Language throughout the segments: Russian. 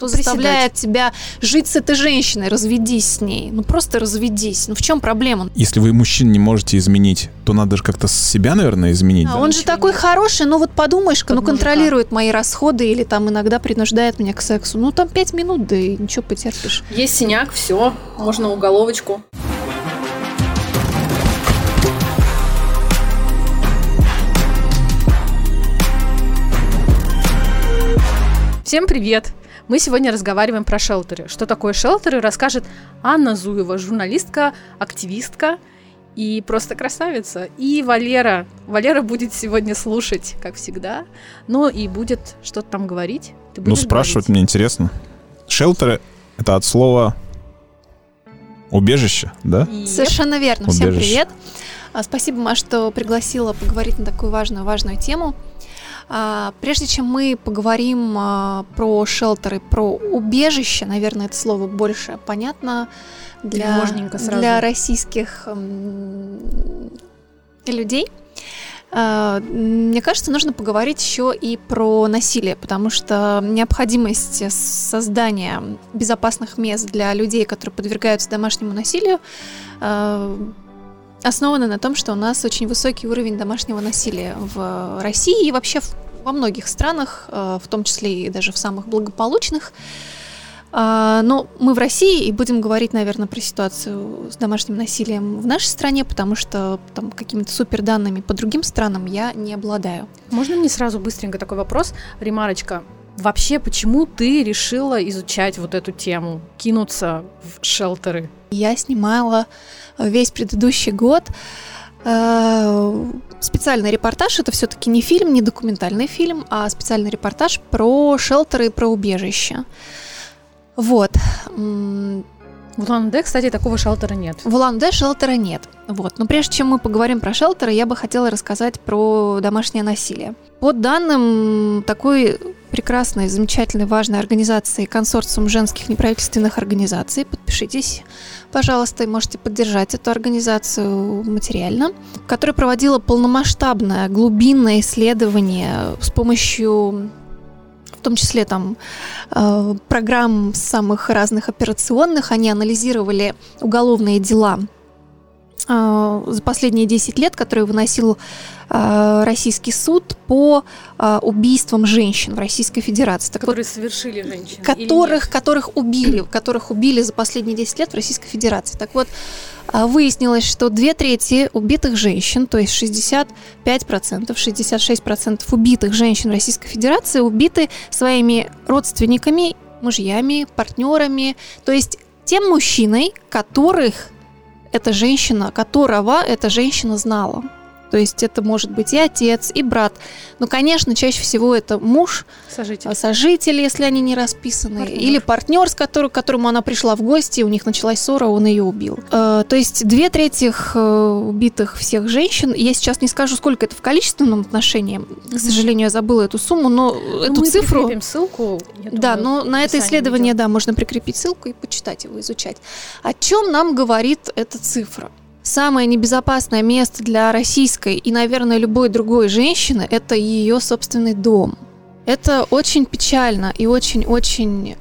кто заставляет тебя жить с этой женщиной, разведись с ней. Ну просто разведись. Ну в чем проблема? Если вы мужчин не можете изменить, то надо же как-то себя, наверное, изменить. А, да? Он же такой нет. хороший, ну вот подумаешь, ну контролирует мои расходы или там иногда принуждает меня к сексу. Ну там пять минут, да и ничего потерпишь. Есть синяк, все, можно уголовочку. Всем привет! Мы сегодня разговариваем про шелтеры. Что такое шелтеры, расскажет Анна Зуева, журналистка, активистка и просто красавица. И Валера. Валера будет сегодня слушать, как всегда, но и будет что-то там говорить. Ты ну, спрашивать говорить. мне интересно. Шелтеры — это от слова убежище, да? Yep. Совершенно верно. Убежище. Всем привет. А, спасибо, Маш, что пригласила поговорить на такую важную, важную тему. А, прежде чем мы поговорим а, про шелтеры, про убежище, наверное, это слово больше понятно для, для российских людей. А, мне кажется, нужно поговорить еще и про насилие, потому что необходимость создания безопасных мест для людей, которые подвергаются домашнему насилию, основана на том, что у нас очень высокий уровень домашнего насилия в России и вообще во многих странах, э, в том числе и даже в самых благополучных. А, но мы в России и будем говорить, наверное, про ситуацию с домашним насилием в нашей стране, потому что там какими-то супер данными по другим странам я не обладаю. Можно мне сразу быстренько такой вопрос, Ремарочка? Вообще, почему ты решила изучать вот эту тему, кинуться в шелтеры? Я снимала весь предыдущий год э, специальный репортаж. Это все-таки не фильм, не документальный фильм, а специальный репортаж про шелтеры и про убежище. Вот. В Улан-Удэ, кстати, такого шелтера нет. В Улан-Удэ шелтера нет. Вот. Но прежде чем мы поговорим про шелтеры, я бы хотела рассказать про домашнее насилие. По данным такой прекрасной, замечательной, важной организации консорциум женских неправительственных организаций, подпишитесь, пожалуйста, и можете поддержать эту организацию материально, которая проводила полномасштабное глубинное исследование с помощью в том числе там э, программ самых разных операционных, они анализировали уголовные дела э, за последние 10 лет, которые выносил э, российский суд по убийствам женщин в Российской Федерации. Так которые вот, совершили женщины? Которых, которых убили, которых убили за последние 10 лет в Российской Федерации. Так вот, выяснилось, что две трети убитых женщин, то есть 65%, 66% убитых женщин Российской Федерации убиты своими родственниками, мужьями, партнерами, то есть тем мужчиной, которых эта женщина, которого эта женщина знала. То есть это может быть и отец, и брат. Но, конечно, чаще всего это муж, сожитель, сожитель если они не расписаны, партнер. или партнер, с которым, к которому она пришла в гости, у них началась ссора, он ее убил. Э, то есть две трети э, убитых всех женщин, я сейчас не скажу, сколько это в количественном отношении, к сожалению, я забыла эту сумму, но ну, эту мы цифру... Мы ссылку. Думаю, да, но на это исследование, видео. да, можно прикрепить ссылку и почитать его, изучать. О чем нам говорит эта цифра? Самое небезопасное место для российской и, наверное, любой другой женщины – это ее собственный дом. Это очень печально и очень-очень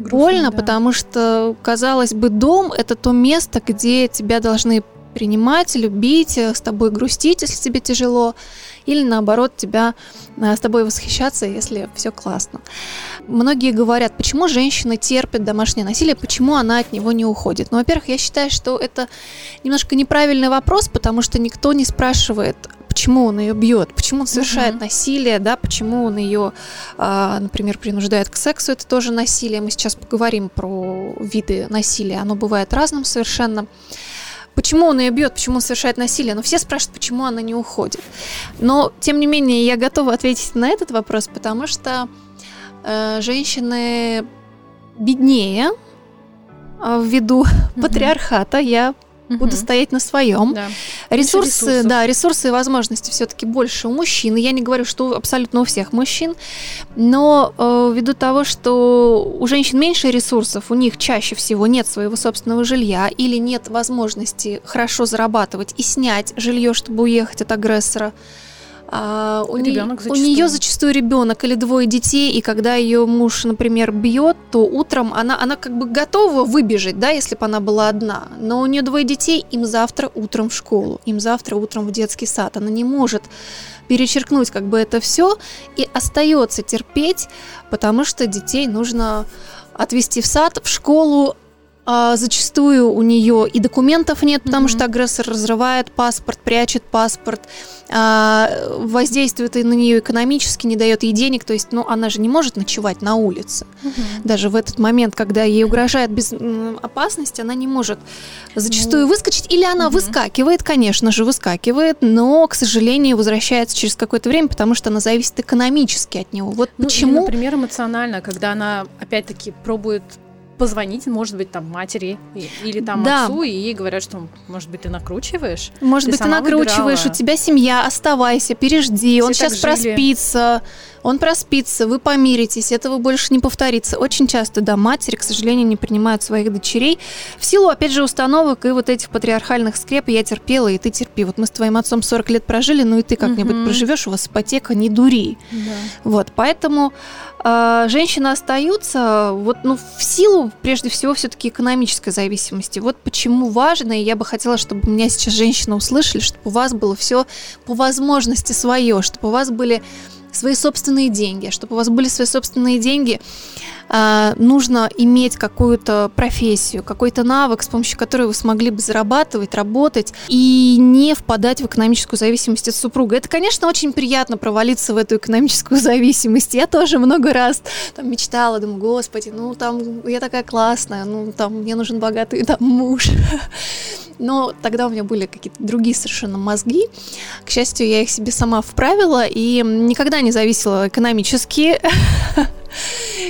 больно, да. потому что, казалось бы, дом – это то место, где тебя должны принимать, любить, с тобой грустить, если тебе тяжело, или наоборот тебя э, с тобой восхищаться, если все классно. Многие говорят, почему женщина терпит домашнее насилие, почему она от него не уходит. Ну, во-первых, я считаю, что это немножко неправильный вопрос, потому что никто не спрашивает, почему он ее бьет, почему он совершает uh-huh. насилие, да, почему он ее, а, например, принуждает к сексу, это тоже насилие. Мы сейчас поговорим про виды насилия, оно бывает разным совершенно почему он ее бьет, почему он совершает насилие. Но все спрашивают, почему она не уходит. Но, тем не менее, я готова ответить на этот вопрос, потому что э, женщины беднее э, ввиду mm-hmm. патриархата. Я угу. буду стоять на своем. Да. Ресурсы, да, ресурсы и возможности все-таки больше у мужчин. Я не говорю, что абсолютно у всех мужчин, но э, ввиду того, что у женщин меньше ресурсов, у них чаще всего нет своего собственного жилья или нет возможности хорошо зарабатывать и снять жилье, чтобы уехать от агрессора. А, у, не, у нее зачастую ребенок или двое детей, и когда ее муж, например, бьет, то утром она, она как бы готова выбежать, да, если бы она была одна. Но у нее двое детей, им завтра утром в школу, им завтра утром в детский сад. Она не может перечеркнуть как бы это все и остается терпеть, потому что детей нужно отвезти в сад, в школу, а, зачастую у нее и документов нет, потому mm-hmm. что агрессор разрывает паспорт, прячет паспорт, а, воздействует и на нее экономически, не дает ей денег. То есть, ну, она же не может ночевать на улице. Mm-hmm. Даже в этот момент, когда ей угрожает без опасности, она не может зачастую mm-hmm. выскочить. Или она mm-hmm. выскакивает, конечно же, выскакивает, но, к сожалению, возвращается через какое-то время, потому что она зависит экономически от него. Вот ну, почему. Или, например, эмоционально, когда она опять-таки пробует позвонить, может быть, там матери или там да. отцу, и ей говорят, что, может быть, ты накручиваешь. Может ты быть, ты накручиваешь, выбирала. у тебя семья, оставайся, пережди, Все он сейчас жили. проспится, он проспится, вы помиритесь, этого больше не повторится. Очень часто, да, матери, к сожалению, не принимают своих дочерей в силу, опять же, установок и вот этих патриархальных скреп. Я терпела, и ты терпи. Вот мы с твоим отцом 40 лет прожили, ну и ты как-нибудь угу. проживешь, у вас ипотека, не дури. Да. Вот, поэтому э, женщины остаются вот, ну, в силу, прежде всего, все-таки экономической зависимости. Вот почему важно, и я бы хотела, чтобы меня сейчас женщины услышали, чтобы у вас было все по возможности свое, чтобы у вас были свои собственные деньги. Чтобы у вас были свои собственные деньги, а, нужно иметь какую-то профессию, какой-то навык, с помощью которой вы смогли бы зарабатывать, работать и не впадать в экономическую зависимость от супруга. Это, конечно, очень приятно провалиться в эту экономическую зависимость. Я тоже много раз там мечтала, думаю, господи, ну там я такая классная, ну там мне нужен богатый там муж. Но тогда у меня были какие-то другие совершенно мозги. К счастью, я их себе сама вправила и никогда не зависела экономически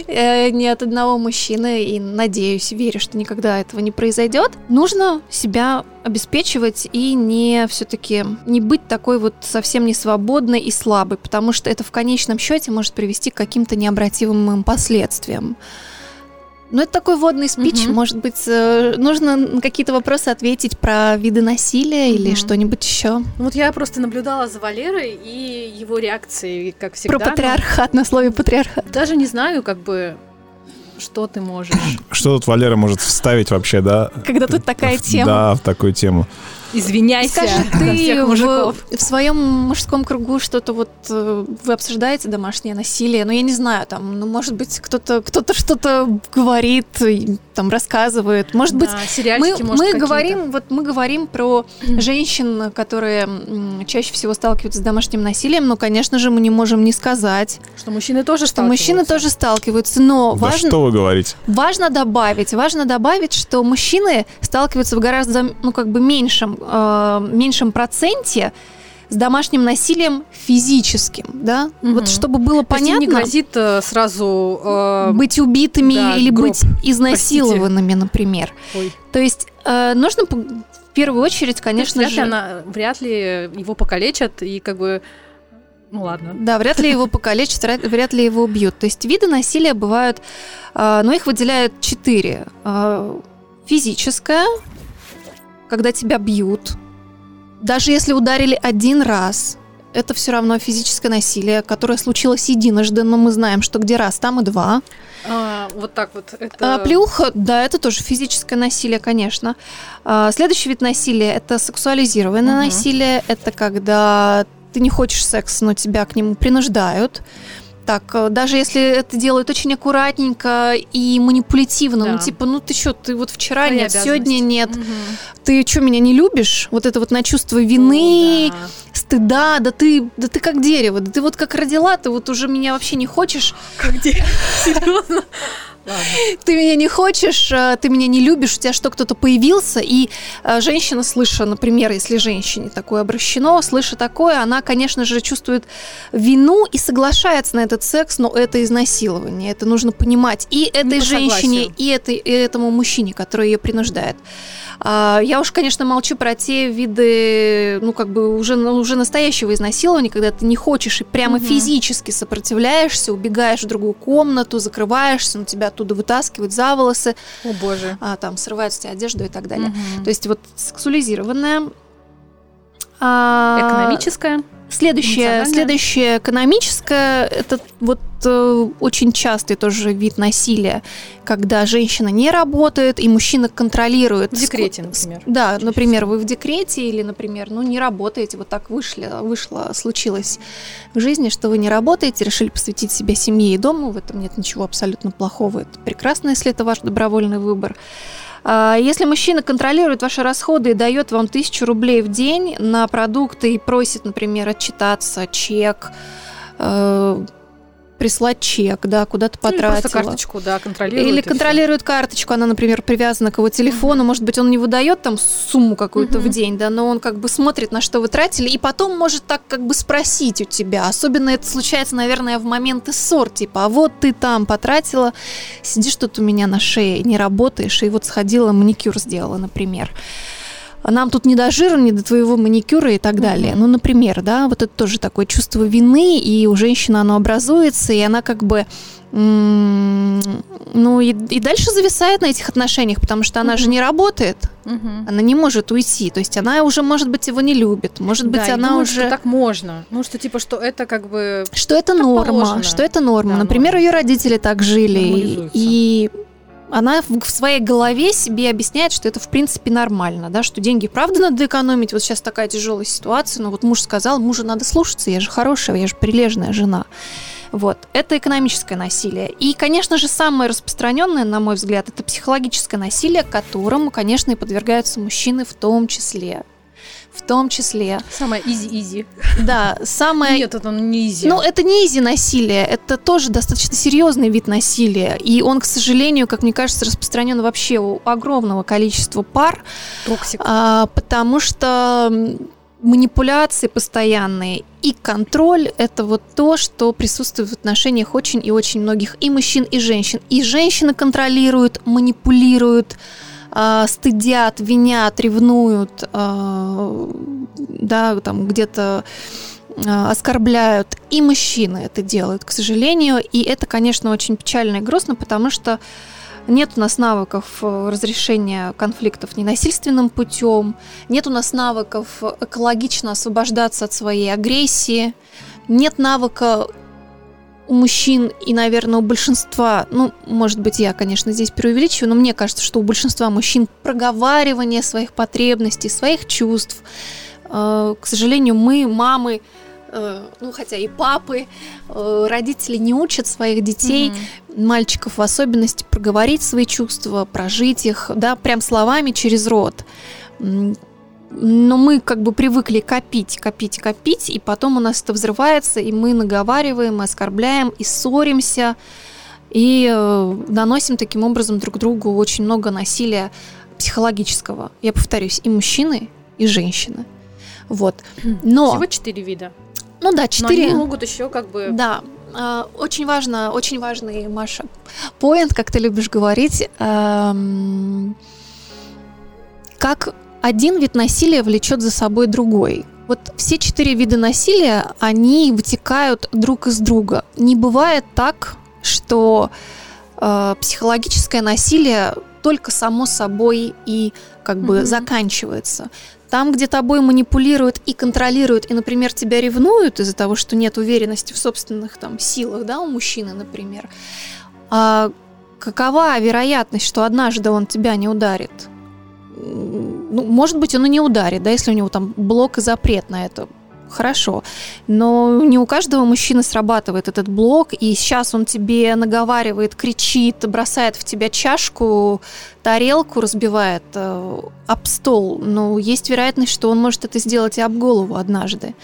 ни от одного мужчины, и надеюсь, верю, что никогда этого не произойдет. Нужно себя обеспечивать и не все-таки не быть такой вот совсем не свободной и слабой, потому что это в конечном счете может привести к каким-то необратимым последствиям. Ну, это такой водный спич. Угу. Может быть, э, нужно на какие-то вопросы ответить про виды насилия угу. или что-нибудь еще. Ну, вот я просто наблюдала за Валерой и его реакцией, как всегда. Про патриархат, но... на слове патриархат. Даже не знаю, как бы, что ты можешь. Что тут Валера может вставить вообще, да? Когда тут такая тема. Да, в такую тему. Извиняйся. Скажи, ты в, в своем мужском кругу что-то вот э, вы обсуждаете домашнее насилие? Ну, я не знаю, там, ну, может быть, кто-то кто-то что-то говорит, там, рассказывает. Может да, быть, мы, может, мы говорим, вот мы говорим про женщин, которые чаще всего сталкиваются с домашним насилием, но, конечно же, мы не можем не сказать. Что мужчины тоже что мужчины тоже сталкиваются, но да важно... что вы говорите? Важно добавить, важно добавить, что мужчины сталкиваются в гораздо, ну, как бы меньшем э, меньшем проценте с домашним насилием физическим, да? Угу. Вот чтобы было То понятно. не грозит э, сразу э, быть убитыми да, или гроб. быть изнасилованными, Простите. например. Ой. То есть э, нужно в первую очередь, конечно вряд же. Ли она, вряд ли его покалечат и как бы ну ладно. Да, вряд ли его покалечат, вряд ли его убьют. То есть виды насилия бывают, э, но их выделяют четыре. Э, физическое, когда тебя бьют, даже если ударили один раз, это все равно физическое насилие, которое случилось единожды, но мы знаем, что где раз, там и два. А, вот так вот. Это... А, плюха, да, это тоже физическое насилие, конечно. А, следующий вид насилия это сексуализированное угу. насилие. Это когда ты не хочешь секса, но тебя к нему принуждают так, э, даже если это делают очень аккуратненько и манипулятивно, ну, да. ну типа, ну ты что, ты вот вчера Твоя нет, сегодня нет, угу. ты что, меня не любишь? Вот это вот на чувство вины, О, да. стыда, да ты, да ты как дерево, да ты вот как родила, ты вот уже меня вообще не хочешь. Как дерево, серьезно? Ты меня не хочешь, э, ты меня не любишь, у тебя что, кто-то появился, и э, женщина, слыша, например, если женщине такое обращено, слыша такое, она, конечно же, чувствует вину и соглашается на этот секс, но это изнасилование, это нужно понимать и этой женщине, и, этой, и этому мужчине, который ее принуждает. А, я уж, конечно, молчу про те виды, ну, как бы уже, уже настоящего изнасилования, когда ты не хочешь и прямо угу. физически сопротивляешься, убегаешь в другую комнату, закрываешься, на тебя оттуда вытаскивают за волосы. О, боже. А, там срывают с тебя одежду и так далее. Угу. То есть вот сексуализированная... А, экономическая? Следующее, следующее экономическое, это вот э, очень частый тоже вид насилия, когда женщина не работает и мужчина контролирует. В декрете, например. Да, например, вы в декрете или, например, ну не работаете, вот так вышли, вышло, случилось в жизни, что вы не работаете, решили посвятить себя семье и дому, в этом нет ничего абсолютно плохого, это прекрасно, если это ваш добровольный выбор. Если мужчина контролирует ваши расходы и дает вам тысячу рублей в день на продукты и просит, например, отчитаться, чек, э, прислать чек, да, куда-то потратила. Ну, или просто карточку, да, контролирует. Или контролирует все. карточку, она, например, привязана к его телефону, uh-huh. может быть, он не выдает там сумму какую-то uh-huh. в день, да, но он как бы смотрит, на что вы тратили, и потом может так как бы спросить у тебя. Особенно это случается, наверное, в моменты ссор, типа, а вот ты там потратила, сидишь тут у меня на шее, не работаешь, и вот сходила маникюр сделала, например нам тут не до жира, не до твоего маникюра и так далее. Ну, например, да, вот это тоже такое чувство вины, и у женщины оно образуется, и она как бы ну и, и дальше зависает на этих отношениях, потому что она uh-huh. же не работает, uh-huh. она не может уйти, то есть она уже, может быть, его не любит, может быть, да, она думаю, уже что так можно, ну что типа что это как бы что это норма, положено. что это норма. Да, Например, норма. ее родители так жили, и она в своей голове себе объясняет, что это в принципе нормально, да, что деньги правда надо экономить, вот сейчас такая тяжелая ситуация, но вот муж сказал, мужа надо слушаться, я же хорошая, я же прилежная жена. Вот. Это экономическое насилие. И, конечно же, самое распространенное, на мой взгляд, это психологическое насилие, которому, конечно, и подвергаются мужчины в том числе в том числе. Самое easy-easy. Да, самое... Нет, это не easy. Ну, это не easy насилие, это тоже достаточно серьезный вид насилия. И он, к сожалению, как мне кажется, распространен вообще у огромного количества пар. Toxic. А, потому что манипуляции постоянные и контроль – это вот то, что присутствует в отношениях очень и очень многих и мужчин, и женщин. И женщины контролируют, манипулируют, э, стыдят, винят, ревнуют, э, да, там где-то а, оскорбляют, и мужчины это делают, к сожалению, и это, конечно, очень печально и грустно, потому что нет у нас навыков э, разрешения конфликтов ненасильственным путем, нет у нас навыков экологично освобождаться от своей агрессии, нет навыка у мужчин и, наверное, у большинства, ну, может быть, я, конечно, здесь преувеличиваю, но мне кажется, что у большинства мужчин проговаривание своих потребностей, своих чувств. Э, к сожалению, мы, мамы, э, ну, хотя и папы, э, родители не учат своих детей, mm-hmm. мальчиков в особенности, проговорить свои чувства, прожить их, да, прям словами через рот но мы как бы привыкли копить, копить, копить, и потом у нас это взрывается, и мы наговариваем, оскорбляем, и ссоримся, и э, наносим таким образом друг другу очень много насилия психологического. Я повторюсь, и мужчины, и женщины. Вот. Но... Всего четыре вида. Ну да, четыре. Но они могут еще как бы... Да, э, очень важно, очень важный, Маша, поинт, как ты любишь говорить, эм, как один вид насилия влечет за собой другой. Вот все четыре вида насилия, они вытекают друг из друга. Не бывает так, что э, психологическое насилие только само собой и как бы mm-hmm. заканчивается. Там, где тобой манипулируют и контролируют, и, например, тебя ревнуют из-за того, что нет уверенности в собственных там силах, да, у мужчины, например, а какова вероятность, что однажды он тебя не ударит? Ну, может быть, он и не ударит, да, если у него там блок и запрет на это. Хорошо, но не у каждого мужчины срабатывает этот блок, и сейчас он тебе наговаривает, кричит, бросает в тебя чашку, тарелку разбивает э, об стол. Но есть вероятность, что он может это сделать и об голову однажды.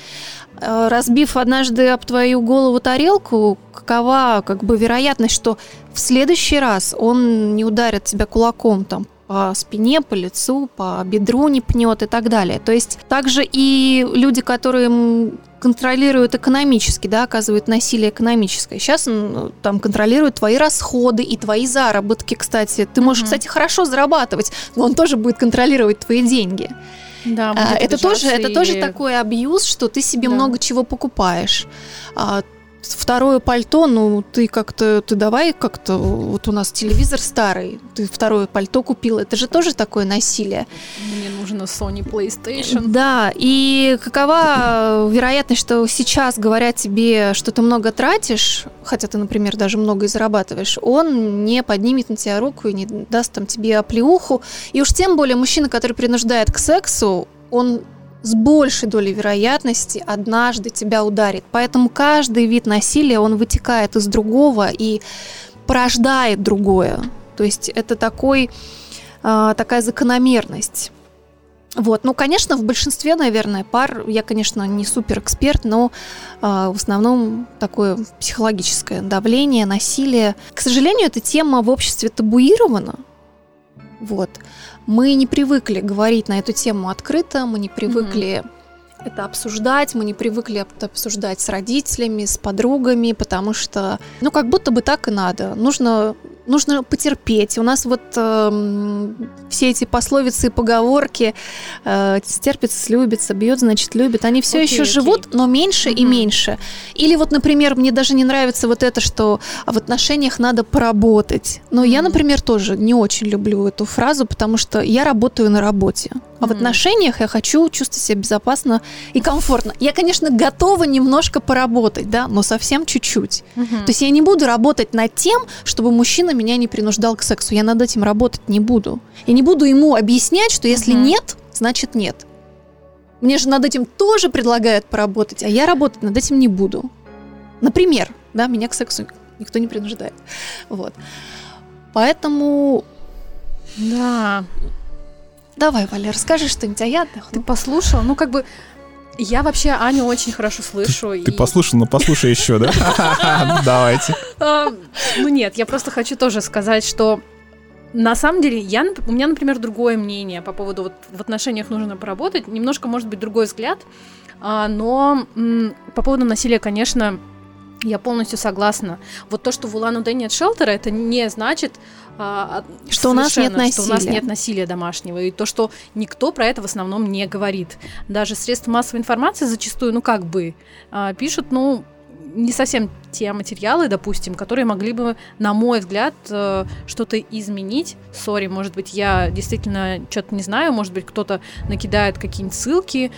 Э, разбив однажды об твою голову тарелку, какова как бы вероятность, что в следующий раз он не ударит тебя кулаком там по спине, по лицу, по бедру не пнет и так далее. То есть также и люди, которые контролируют экономически, да, оказывают насилие экономическое. Сейчас он там контролирует твои расходы и твои заработки, кстати. Ты можешь, mm-hmm. кстати, хорошо зарабатывать, но он тоже будет контролировать твои деньги. Да, а, это тоже, это тоже такой абьюз, что ты себе да. много чего покупаешь. А, второе пальто, ну, ты как-то, ты давай как-то, вот у нас телевизор старый, ты второе пальто купил, это же тоже такое насилие. Мне нужно Sony PlayStation. Да, и какова вероятность, что сейчас говорят тебе, что ты много тратишь, хотя ты, например, даже много и зарабатываешь, он не поднимет на тебя руку и не даст там тебе оплеуху. И уж тем более мужчина, который принуждает к сексу, он с большей долей вероятности однажды тебя ударит. Поэтому каждый вид насилия, он вытекает из другого и порождает другое. То есть это такой, э, такая закономерность. Вот, ну, конечно, в большинстве, наверное, пар, я, конечно, не супер эксперт, но э, в основном такое психологическое давление, насилие. К сожалению, эта тема в обществе табуирована. Вот. Мы не привыкли говорить на эту тему открыто, мы не привыкли mm-hmm это обсуждать, мы не привыкли это обсуждать с родителями, с подругами, потому что, ну, как будто бы так и надо. Нужно нужно потерпеть. У нас вот э, все эти пословицы и поговорки э, стерпится, слюбится, бьет, значит, любит, они все окей, еще окей. живут, но меньше угу. и меньше. Или вот, например, мне даже не нравится вот это, что в отношениях надо поработать. Но угу. я, например, тоже не очень люблю эту фразу, потому что я работаю на работе. А в отношениях я хочу чувствовать себя безопасно и комфортно. Я, конечно, готова немножко поработать, да, но совсем чуть-чуть. Угу. То есть я не буду работать над тем, чтобы мужчина меня не принуждал к сексу. Я над этим работать не буду. Я не буду ему объяснять, что если угу. нет, значит нет. Мне же над этим тоже предлагают поработать, а я работать над этим не буду. Например, да, меня к сексу никто не принуждает. Вот. Поэтому... Да. Давай, Валя, расскажи что-нибудь, а я Ты послушала? Ну, как бы, я вообще Аню очень хорошо слышу. Ты, и... ты послушал, но послушай еще, да? Давайте. А, ну нет, я просто хочу тоже сказать, что на самом деле, я, у меня, например, другое мнение по поводу вот в отношениях нужно поработать, немножко, может быть, другой взгляд, а, но по поводу насилия, конечно, я полностью согласна. Вот то, что в Улан-Удэ нет шелтера, это не значит, а, что у нас нет насилия. Что у нас нет насилия домашнего. И то, что никто про это в основном не говорит. Даже средства массовой информации зачастую, ну как бы, а, пишут, ну, не совсем те материалы, допустим, которые могли бы, на мой взгляд, э, что-то изменить. Сори, может быть, я действительно что-то не знаю, может быть, кто-то накидает какие-нибудь ссылки,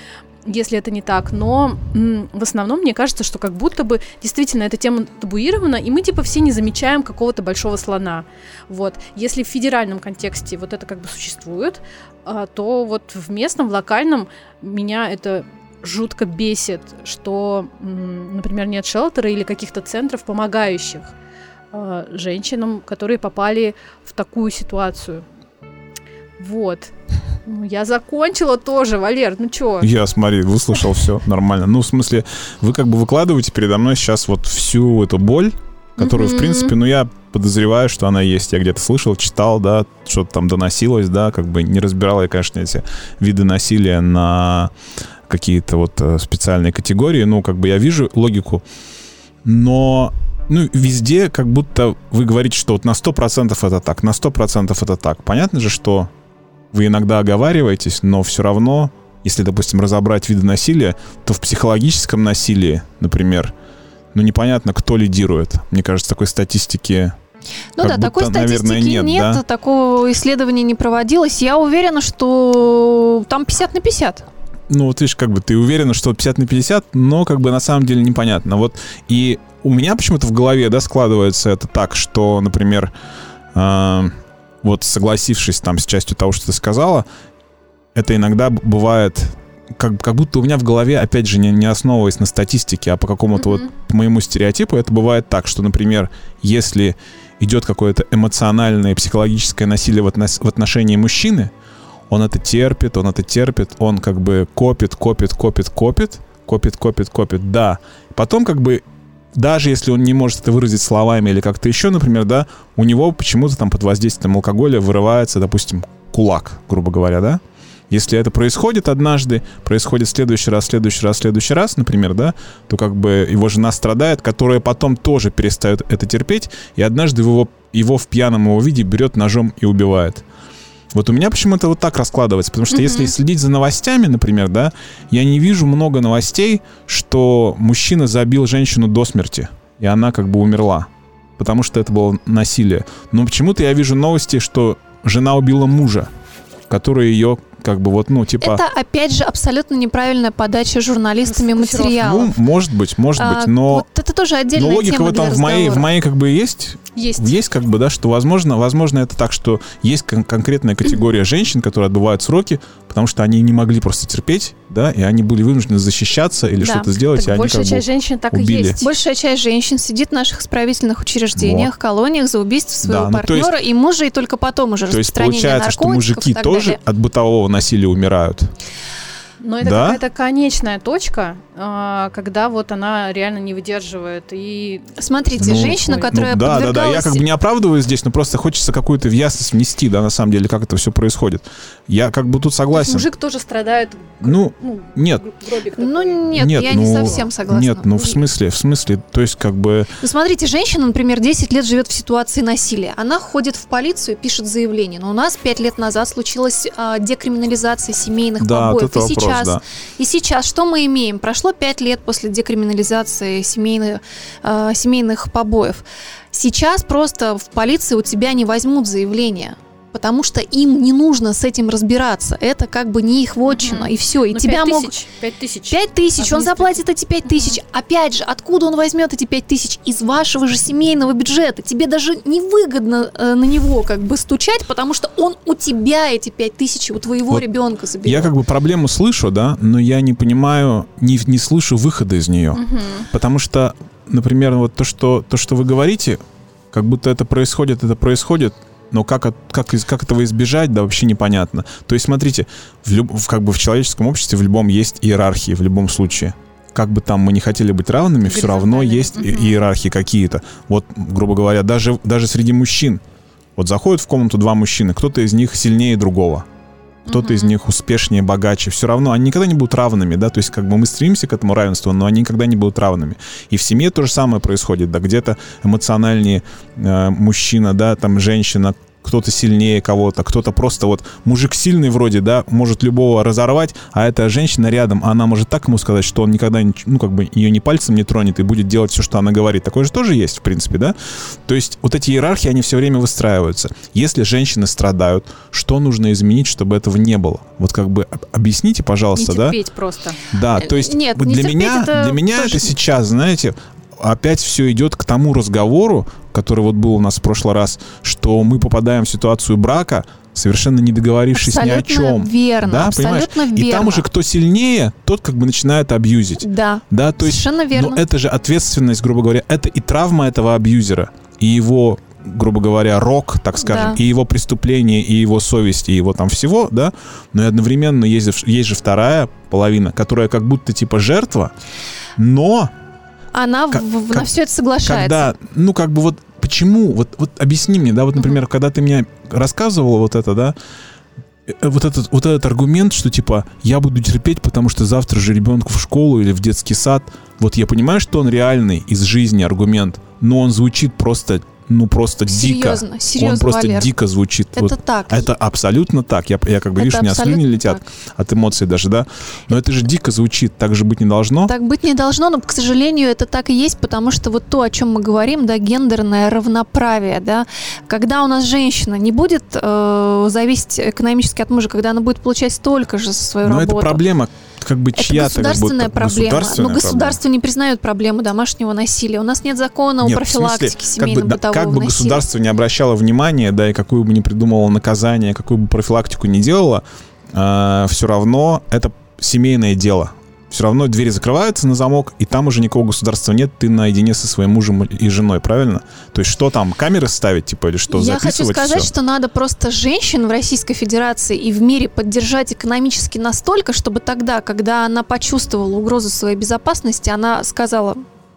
если это не так, но м, в основном мне кажется, что как будто бы действительно эта тема табуирована, и мы типа все не замечаем какого-то большого слона. Вот. Если в федеральном контексте вот это как бы существует, а, то вот в местном, в локальном меня это жутко бесит, что, м, например, нет шелтера или каких-то центров, помогающих а, женщинам, которые попали в такую ситуацию. Вот. Ну, я закончила тоже, Валер, ну чё? Я, смотри, выслушал все нормально. Ну, в смысле, вы как бы выкладываете передо мной сейчас вот всю эту боль, которую, в принципе, ну, я подозреваю, что она есть. Я где-то слышал, читал, да, что-то там доносилось, да, как бы не разбирал я, конечно, эти виды насилия на какие-то вот э, специальные категории. Ну, как бы я вижу логику, но ну, везде как будто вы говорите, что вот на 100% это так, на 100% это так. Понятно же, что вы иногда оговариваетесь, но все равно, если, допустим, разобрать виды насилия, то в психологическом насилии, например, ну непонятно, кто лидирует. Мне кажется, такой статистики ну как да, будто, такой статистики наверное, нет, нет да? такого исследования не проводилось. Я уверена, что там 50 на 50. Ну, вот видишь, как бы ты уверена, что 50 на 50, но как бы на самом деле непонятно. Вот и у меня почему-то в голове, да, складывается это так, что, например, э, вот согласившись там с частью того, что ты сказала, это иногда бывает как, как будто у меня в голове, опять же, не, не основываясь на статистике, а по какому-то mm-hmm. вот по моему стереотипу, это бывает так, что, например, если идет какое-то эмоциональное, психологическое насилие в, относ- в отношении мужчины, он это терпит, он это терпит, он как бы копит, копит, копит, копит, копит, копит, копит, да. Потом как бы даже если он не может это выразить словами или как-то еще, например, да, у него почему-то там под воздействием алкоголя вырывается, допустим, кулак, грубо говоря, да. Если это происходит однажды, происходит в следующий раз, следующий раз, следующий раз, например, да, то как бы его жена страдает, которая потом тоже перестает это терпеть, и однажды его, его в пьяном его виде берет ножом и убивает. Вот у меня почему-то вот так раскладывается, потому что mm-hmm. если следить за новостями, например, да, я не вижу много новостей, что мужчина забил женщину до смерти, и она как бы умерла, потому что это было насилие. Но почему-то я вижу новости, что жена убила мужа, который ее как бы вот, ну, типа... Это, опять же, абсолютно неправильная подача журналистами материала. Ну, может быть, может А, быть, но... Вот это тоже отдельная Но логика тема в этом в моей, в моей как бы есть. Есть. Есть как бы, да, что возможно, возможно это так, что есть кон- конкретная категория женщин, которые отбывают сроки, потому что они не могли просто терпеть, да, и они были вынуждены защищаться или Да. что-то сделать, Так и они большая как бы... часть женщин так убили. и есть. Большая часть женщин сидит в наших исправительных учреждениях, колониях за убийство своего Да, ну, то есть- партнера и мужа, и только потом уже То есть получается, что мужики тоже далее. от бытового насилия умирают. Но это Да? какая-то конечная точка, когда вот она реально не выдерживает. И Смотрите, Ну, женщина, ой. которая Ну, да, да, да. Я подвергалась- как бы не оправдываю здесь, но просто хочется какую-то в ясность внести, да, на самом деле, как это все происходит. Я как бы тут согласен. мужик тоже страдает. Ну, Ну, нет. Ну такой. нет, я не ну, совсем согласна. Нет, ну в смысле, в смысле, то есть как бы... Ну, смотрите, женщина, например, 10 лет живет в ситуации насилия. Она ходит в полицию, пишет заявление. Но у нас 5 лет назад случилась а, декриминализация семейных Да, вот побоев. это и вопрос, сейчас, да. и сейчас что мы имеем? Прошло 5 лет после декриминализации семейных, а, семейных побоев. Сейчас просто в полиции у тебя не возьмут заявление. Потому что им не нужно с этим разбираться. Это как бы не их вотчина. Мгм. И все. И Ну, тебя пять могут... тысяч, пять тысяч. Пять тысяч, он заплатит эти пять тысяч. Опять же, откуда он возьмет эти пять тысяч? Из вашего же семейного бюджета. Тебе даже невыгодно э, на него как бы стучать, потому что он у тебя эти пять тысяч у твоего Вот ребенка заберет. Я как бы проблему слышу, да, но я не понимаю, не, не слышу выхода из нее. Мгм. Потому что, например, вот то, что, то, что вы говорите, как будто это происходит, это происходит, но как, от- как, как этого избежать, да, вообще непонятно. То есть, смотрите, в, люб- в- как бы в человеческом обществе в любом есть иерархии, в любом случае. Как бы там мы не хотели быть равными, все равно есть Мгм. иерархии какие-то. Вот, грубо говоря, даже, даже среди мужчин. Вот заходят в комнату два мужчины, кто-то из них сильнее другого кто-то из Мгм. них успешнее, богаче. Все равно они никогда не будут равными, да, то есть как бы мы стремимся к этому равенству, но они никогда не будут равными. И в семье то же самое происходит, да, где-то эмоциональнее э, мужчина, да, там женщина, кто-то сильнее кого-то, кто-то просто вот мужик сильный вроде, да, может любого разорвать, а эта женщина рядом, она может так ему сказать, что он никогда, не- ну, как бы ее ни пальцем не тронет и будет делать все, что она говорит. Такое же тоже есть, в принципе, да? То есть вот эти иерархии, они все время выстраиваются. Если женщины страдают, что нужно изменить, чтобы этого не было? Вот как бы об- объясните, Не пожалуйста, да? терпеть просто. Да, Э, то есть нет, вот не для меня, это для меня это сейчас, знаете, опять все идет к тому разговору, который вот был у нас в прошлый раз, что мы попадаем в ситуацию брака, совершенно не договорившись ни о абсолютно чем. верно, Да, понимаешь? абсолютно верно. И там уже кто сильнее, тот как бы начинает абьюзить. Да, Да, то есть совершенно верно. но это же ответственность, грубо говоря, это и травма этого абьюзера, и его, грубо говоря, рок, так скажем, Да. и его преступление, и его совесть, и его там всего, да, но и одновременно есть, есть же вторая половина, которая как будто типа жертва, но Она в- как- в- на как- все это соглашается. когда, ну как бы вот почему, вот, вот объясни мне, да, вот, например, когда ты мне рассказывала вот это, да, э, вот этот, вот этот аргумент, что типа я буду терпеть, потому что завтра же ребенку в школу или в детский сад. Вот я понимаю, что он реальный из жизни аргумент, но он звучит просто, ну просто дико. Серьезно, серьезно, он просто Валер. дико звучит. Это Вот так. это абсолютно так. Я, я как бы, Это видишь, у меня слюни летят так. от эмоций даже, да. Но это же дико звучит, так же быть не должно. Так быть не должно, но, к сожалению, это так и есть, потому что вот то, о чем мы говорим, да, гендерное равноправие, да, когда у нас женщина не будет э, зависеть экономически от мужа, когда она будет получать столько же за свою Но работу. это проблема как бы Это чья-то. как государственная будто. проблема. Государственная но государство не признает проблему домашнего насилия. У нас нет закона Нет, о профилактике как бы, да, как бы насилия. государство не обращало внимания, да, и какую бы ни придумывало наказание, какую бы профилактику не делало, все равно это семейное дело. Все равно двери закрываются на замок, и там уже никакого государства нет, ты наедине со своим мужем и женой, правильно? То есть что там, камеры ставить, типа, или что, Я хочу сказать, всё? что надо просто женщин в Российской Федерации и в мире поддержать экономически настолько, чтобы тогда, когда она почувствовала угрозу своей безопасности, она сказала,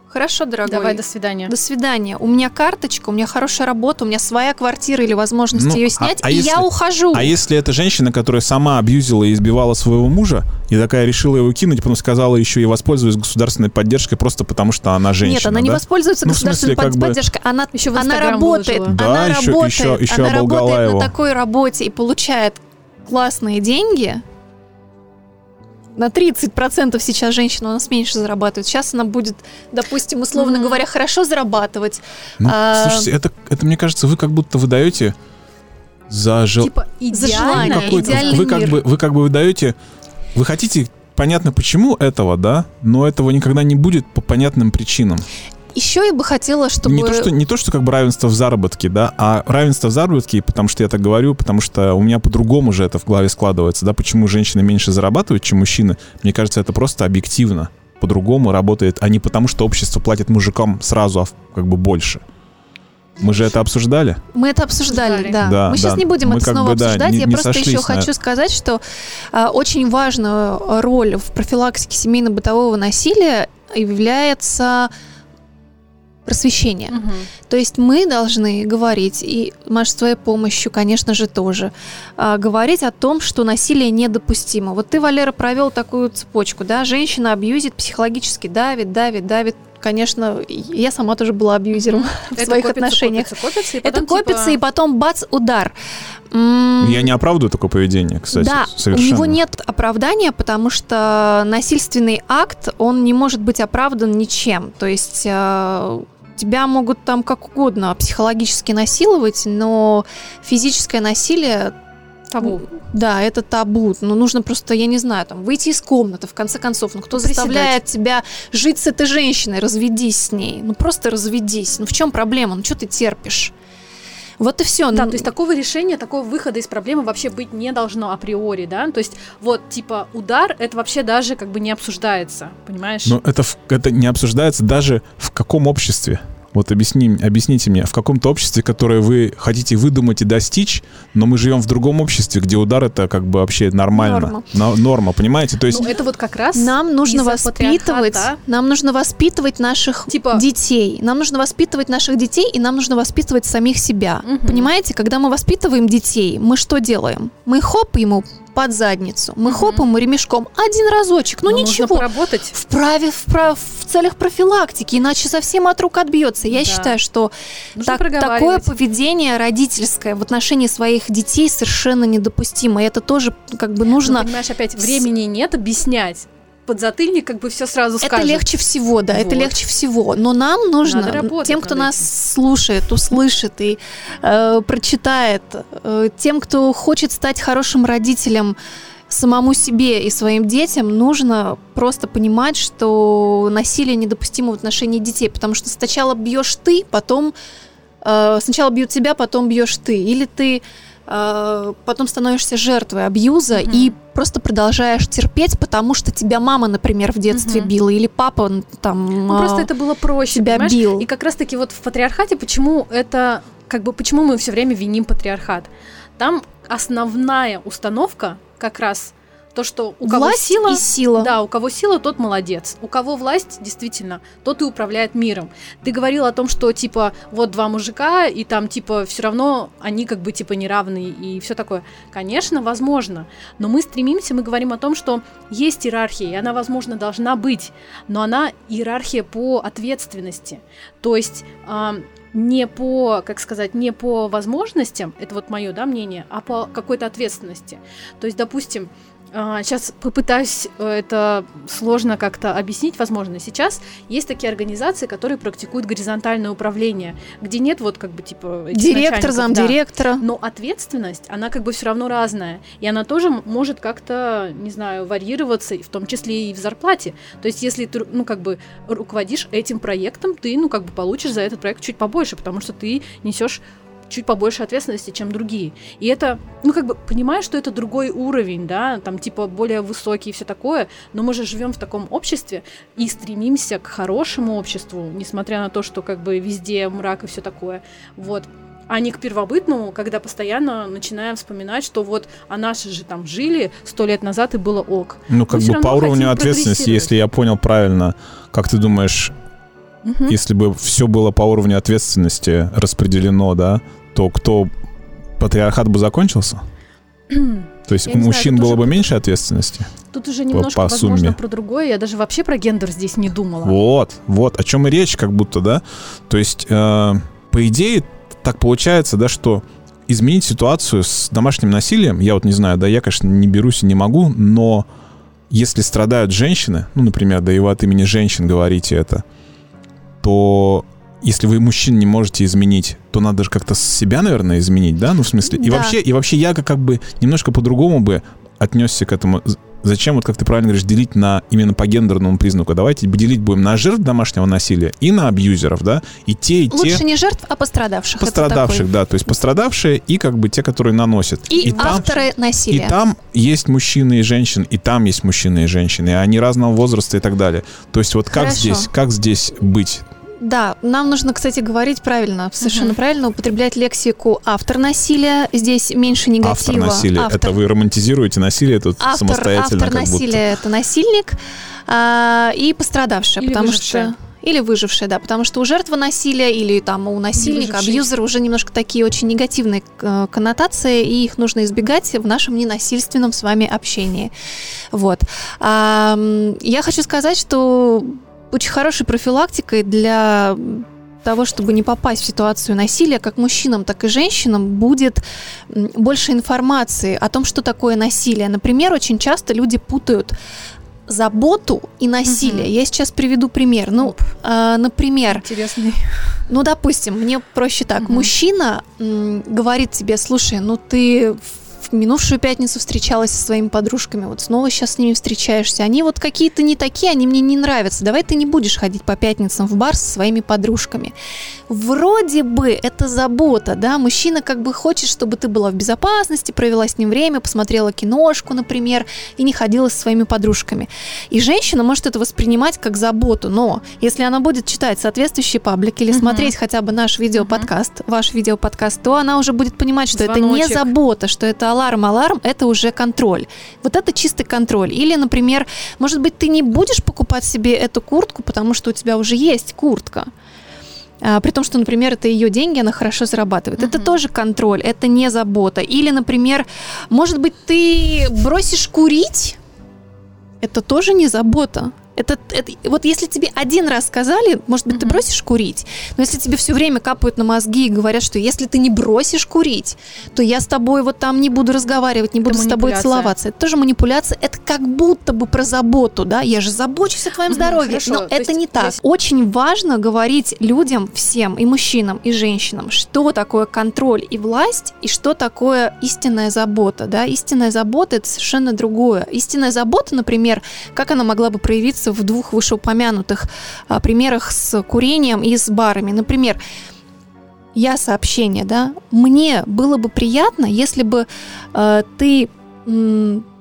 хорошо, дорогой, Давай, до свидания. до свидания. У меня карточка, у меня хорошая работа, у меня своя квартира или возможность Ну, ее а- снять, а и если- я ухожу. А если это женщина, которая сама абьюзила и избивала своего мужа, и такая решила его кинуть, потом сказала еще и воспользуюсь государственной поддержкой просто потому, что она женщина, Нет, она не да? воспользуется Ну, в смысле, государственной как бы- поддержкой. Она, Еще она работает, выложила. Да, она еще- работает, еще- еще она работает его. на такой работе и получает классные деньги. На 30% сейчас женщина у нас меньше зарабатывает. Сейчас она будет, допустим, условно Мгм. говоря, хорошо зарабатывать. Ну, А- слушайте, это, это, мне кажется, вы как будто выдаете за жел... Типа идеальное, какой-то, идеальный вы как мир. бы вы как бы выдаете, вы хотите понятно почему этого, да, но этого никогда не будет по понятным причинам. Еще я бы хотела, чтобы... Не то, что, не то, что как бы равенство в заработке, да, а равенство в заработке, потому что я так говорю, потому что у меня по-другому же это в голове складывается, да, почему женщины меньше зарабатывают, чем мужчины. Мне кажется, это просто объективно по-другому работает, а не потому, что общество платит мужикам сразу, а как бы больше. Мы же это обсуждали. Мы это обсуждали, Обсуждали. да. Да, Мы сейчас да. не будем Мы это снова бы, да, обсуждать. не- Я не просто еще на- хочу сказать, что а, очень важную роль в профилактике семейно-бытового насилия является просвещение. Мгм. То есть мы должны говорить, и Маш, с твоей помощью, конечно же, тоже, а, говорить о том, что насилие недопустимо. Вот ты, Валера, провел такую цепочку, да, женщина абьюзит, психологически давит, давит, давит. Конечно, я сама тоже была абьюзером в своих копится, отношениях. Копится, копится, и Это потом, копится, типа, и потом бац, удар. Я не оправдываю такое поведение, кстати, да, совершенно. у него нет оправдания, потому что насильственный акт, он не может быть оправдан ничем. То есть э, тебя могут там как угодно психологически насиловать, но физическое насилие, табу. да, это табу. Ну, нужно просто, я не знаю, там, выйти из комнаты, в конце концов. Ну, кто Приседать. заставляет тебя жить с этой женщиной? Разведись с ней. Ну, просто разведись. Ну, в чем проблема? Ну, что ты терпишь? Вот и все. Да, то есть такого решения, такого выхода из проблемы вообще быть не должно априори, да? То есть вот типа удар, это вообще даже как бы не обсуждается, понимаешь? Но это, в- это не обсуждается даже в каком обществе. Вот объясни, объясните мне, в каком-то обществе, которое вы хотите выдумать и достичь, но мы живем в другом обществе, где удар это как бы вообще нормально. Норма. На- норма, понимаете? То есть ну, это вот как раз Нам нужно воспитывать, патриархата. нам нужно воспитывать наших Типа- детей. Нам нужно воспитывать наших детей, и нам нужно воспитывать самих себя. Мгм. Понимаете, когда мы воспитываем детей, мы что делаем? Мы хоп ему под задницу, мы Мгм. хоп ему ремешком один разочек, ну но ничего. Поработать. Вправе, вправе, в целях профилактики, иначе совсем от рук отбьется. Я Да. считаю, что Нужно так- такое поведение родительское в отношении своих детей совершенно недопустимо. И это тоже как бы Ну, нужно понимаешь, опять времени нет объяснять. Подзатыльник как бы все сразу Это скажет. легче всего, да, это Вот. легче всего. Но нам нужно, Надо работать тем, кто нас слушает, услышит и э, прочитает, э, тем, кто хочет стать хорошим родителем самому себе и своим детям, нужно просто понимать, что насилие недопустимо в отношении детей, потому что сначала бьешь ты, потом э, сначала бьют тебя, потом бьешь ты, или ты э, потом становишься жертвой абьюза Мгм. и просто продолжаешь терпеть, потому что тебя мама, например, в детстве Мгм. била, или папа там Ну, просто э, это было проще, тебя понимаешь? бил. И как раз-таки вот в патриархате, почему это, как бы, почему мы все время виним патриархат? Там основная установка как раз то, что у кого власть сила, и сила. да, у кого сила, тот молодец. У кого власть, действительно, тот и управляет миром. Ты говорил о том, что типа вот два мужика, и там типа все равно они как бы типа неравные и все такое. Конечно, возможно. Но мы стремимся, мы говорим о том, что есть иерархия, и она, возможно, должна быть, но она иерархия по ответственности. То есть а, не по, как сказать, не по возможностям, это вот мое, да, мнение, а по какой-то ответственности. То есть, допустим, сейчас попытаюсь э, это сложно как-то объяснить, возможно, сейчас есть такие организации, которые практикуют горизонтальное управление, где нет вот как бы типа Директор, начальников, да. замдиректора. Но ответственность, она как бы все равно разная. И она тоже может как-то, не знаю, варьироваться, в том числе и в зарплате. То есть, если ты, ну, как бы руководишь этим проектом, ты, ну, как бы получишь за этот проект чуть побольше, потому что ты несешь чуть побольше ответственности, чем другие. И это, ну, как бы, понимаешь, что это другой уровень, да, там, типа, более высокий и все такое, но мы же живем в таком обществе и стремимся к хорошему обществу, несмотря на то, что, как бы, везде мрак и все такое. Вот а не к первобытному, когда постоянно начинаем вспоминать, что вот а наши же там жили сто лет назад и было ок. Ну, как всё бы по уровню ответственности, если я понял правильно, как ты думаешь, Мгм. если бы все было по уровню ответственности распределено, да, то кто патриархат бы закончился? То есть Я у знаю, мужчин тут было бы меньше ответственности? Тут уже немножко, по возможно, сумме. про другое. Я даже вообще про гендер здесь не думала. Вот, вот, о чем и речь, как будто, да? То есть, э, по идее, так получается, да, что изменить ситуацию с домашним насилием, я вот не знаю, да, я, конечно, не берусь и не могу, но если страдают женщины, ну, например, да и вы от имени женщин говорите это, то если вы мужчин не можете изменить, то надо же как-то себя, наверное, изменить, да? Ну, в смысле, и Да. вообще, и вообще я как, как бы немножко по-другому бы отнесся к этому. Зачем, вот как ты правильно говоришь, делить на именно по гендерному признаку? Давайте делить будем на жертв домашнего насилия и на абьюзеров, да? И те, и те Лучше не жертв, а пострадавших. Пострадавших, да, то есть пострадавшие и как бы те, которые наносят. И, там, авторы и насилия. там есть мужчины и женщины, и там есть мужчины и женщины, и они разного возраста и так далее. То есть вот как Хорошо. здесь, как здесь быть? Да, нам нужно, кстати, говорить правильно, совершенно Мгм. правильно употреблять лексику автор насилия. Здесь меньше негатива. Автор насилия. Автор. Это вы романтизируете насилие тут автор, самостоятельно, автор как будто. насилия это насильник а, и пострадавшая, Или потому выжившая. что или выжившая, да, потому что у жертвы насилия или там у насильника, выжившей. абьюзера уже немножко такие очень негативные э, коннотации, и их нужно избегать в нашем ненасильственном с вами общении. Вот. А, я хочу сказать, что очень хорошей профилактикой для того, чтобы не попасть в ситуацию насилия, как мужчинам, так и женщинам, будет больше информации о том, что такое насилие. Например, очень часто люди путают заботу и насилие. Мгм. Я сейчас приведу пример. Ну, а, например, Интересный. ну, допустим, мне проще так. Мгм. Мужчина м, говорит тебе, слушай, ну ты в минувшую пятницу встречалась со своими подружками, вот снова сейчас с ними встречаешься. Они вот какие-то не такие, они мне не нравятся. Давай ты не будешь ходить по пятницам в бар со своими подружками. Вроде бы это забота, да, мужчина как бы хочет, чтобы ты была в безопасности, провела с ним время, посмотрела киношку, например, и не ходила со своими подружками. И женщина может это воспринимать как заботу, но если она будет читать соответствующий паблик или Мгм. смотреть хотя бы наш видеоподкаст, ваш видеоподкаст, то она уже будет понимать, что это не Звоночек. забота, что это аларм, аларм, это уже контроль. Вот это чистый контроль. Или, например, может быть, ты не будешь покупать себе эту куртку, потому что у тебя уже есть куртка. А, при том, что, например, это ее деньги, она хорошо зарабатывает. Это Мгм. тоже контроль, это не забота. Или, например, может быть, ты бросишь курить, это тоже не забота. Это, это- вот если тебе один раз сказали, может быть, ты Мгм. бросишь курить, но если тебе все время капают на мозги и говорят, что если ты не бросишь курить, то я с тобой вот там не буду разговаривать, не буду с тобой целоваться. Это тоже манипуляция. Это как будто бы про заботу, да? Я же забочусь о твоем Мгм, здоровье. хорошо. Но То это есть не так. здесь- Очень важно говорить людям, всем, и мужчинам, и женщинам, что такое контроль и власть, и что такое истинная забота. Да? Истинная забота это совершенно другое. Истинная забота, например, как она могла бы проявиться в двух вышеупомянутых а, примерах с курением и с барами. Например, я сообщение, да, мне было бы приятно, если бы э, ты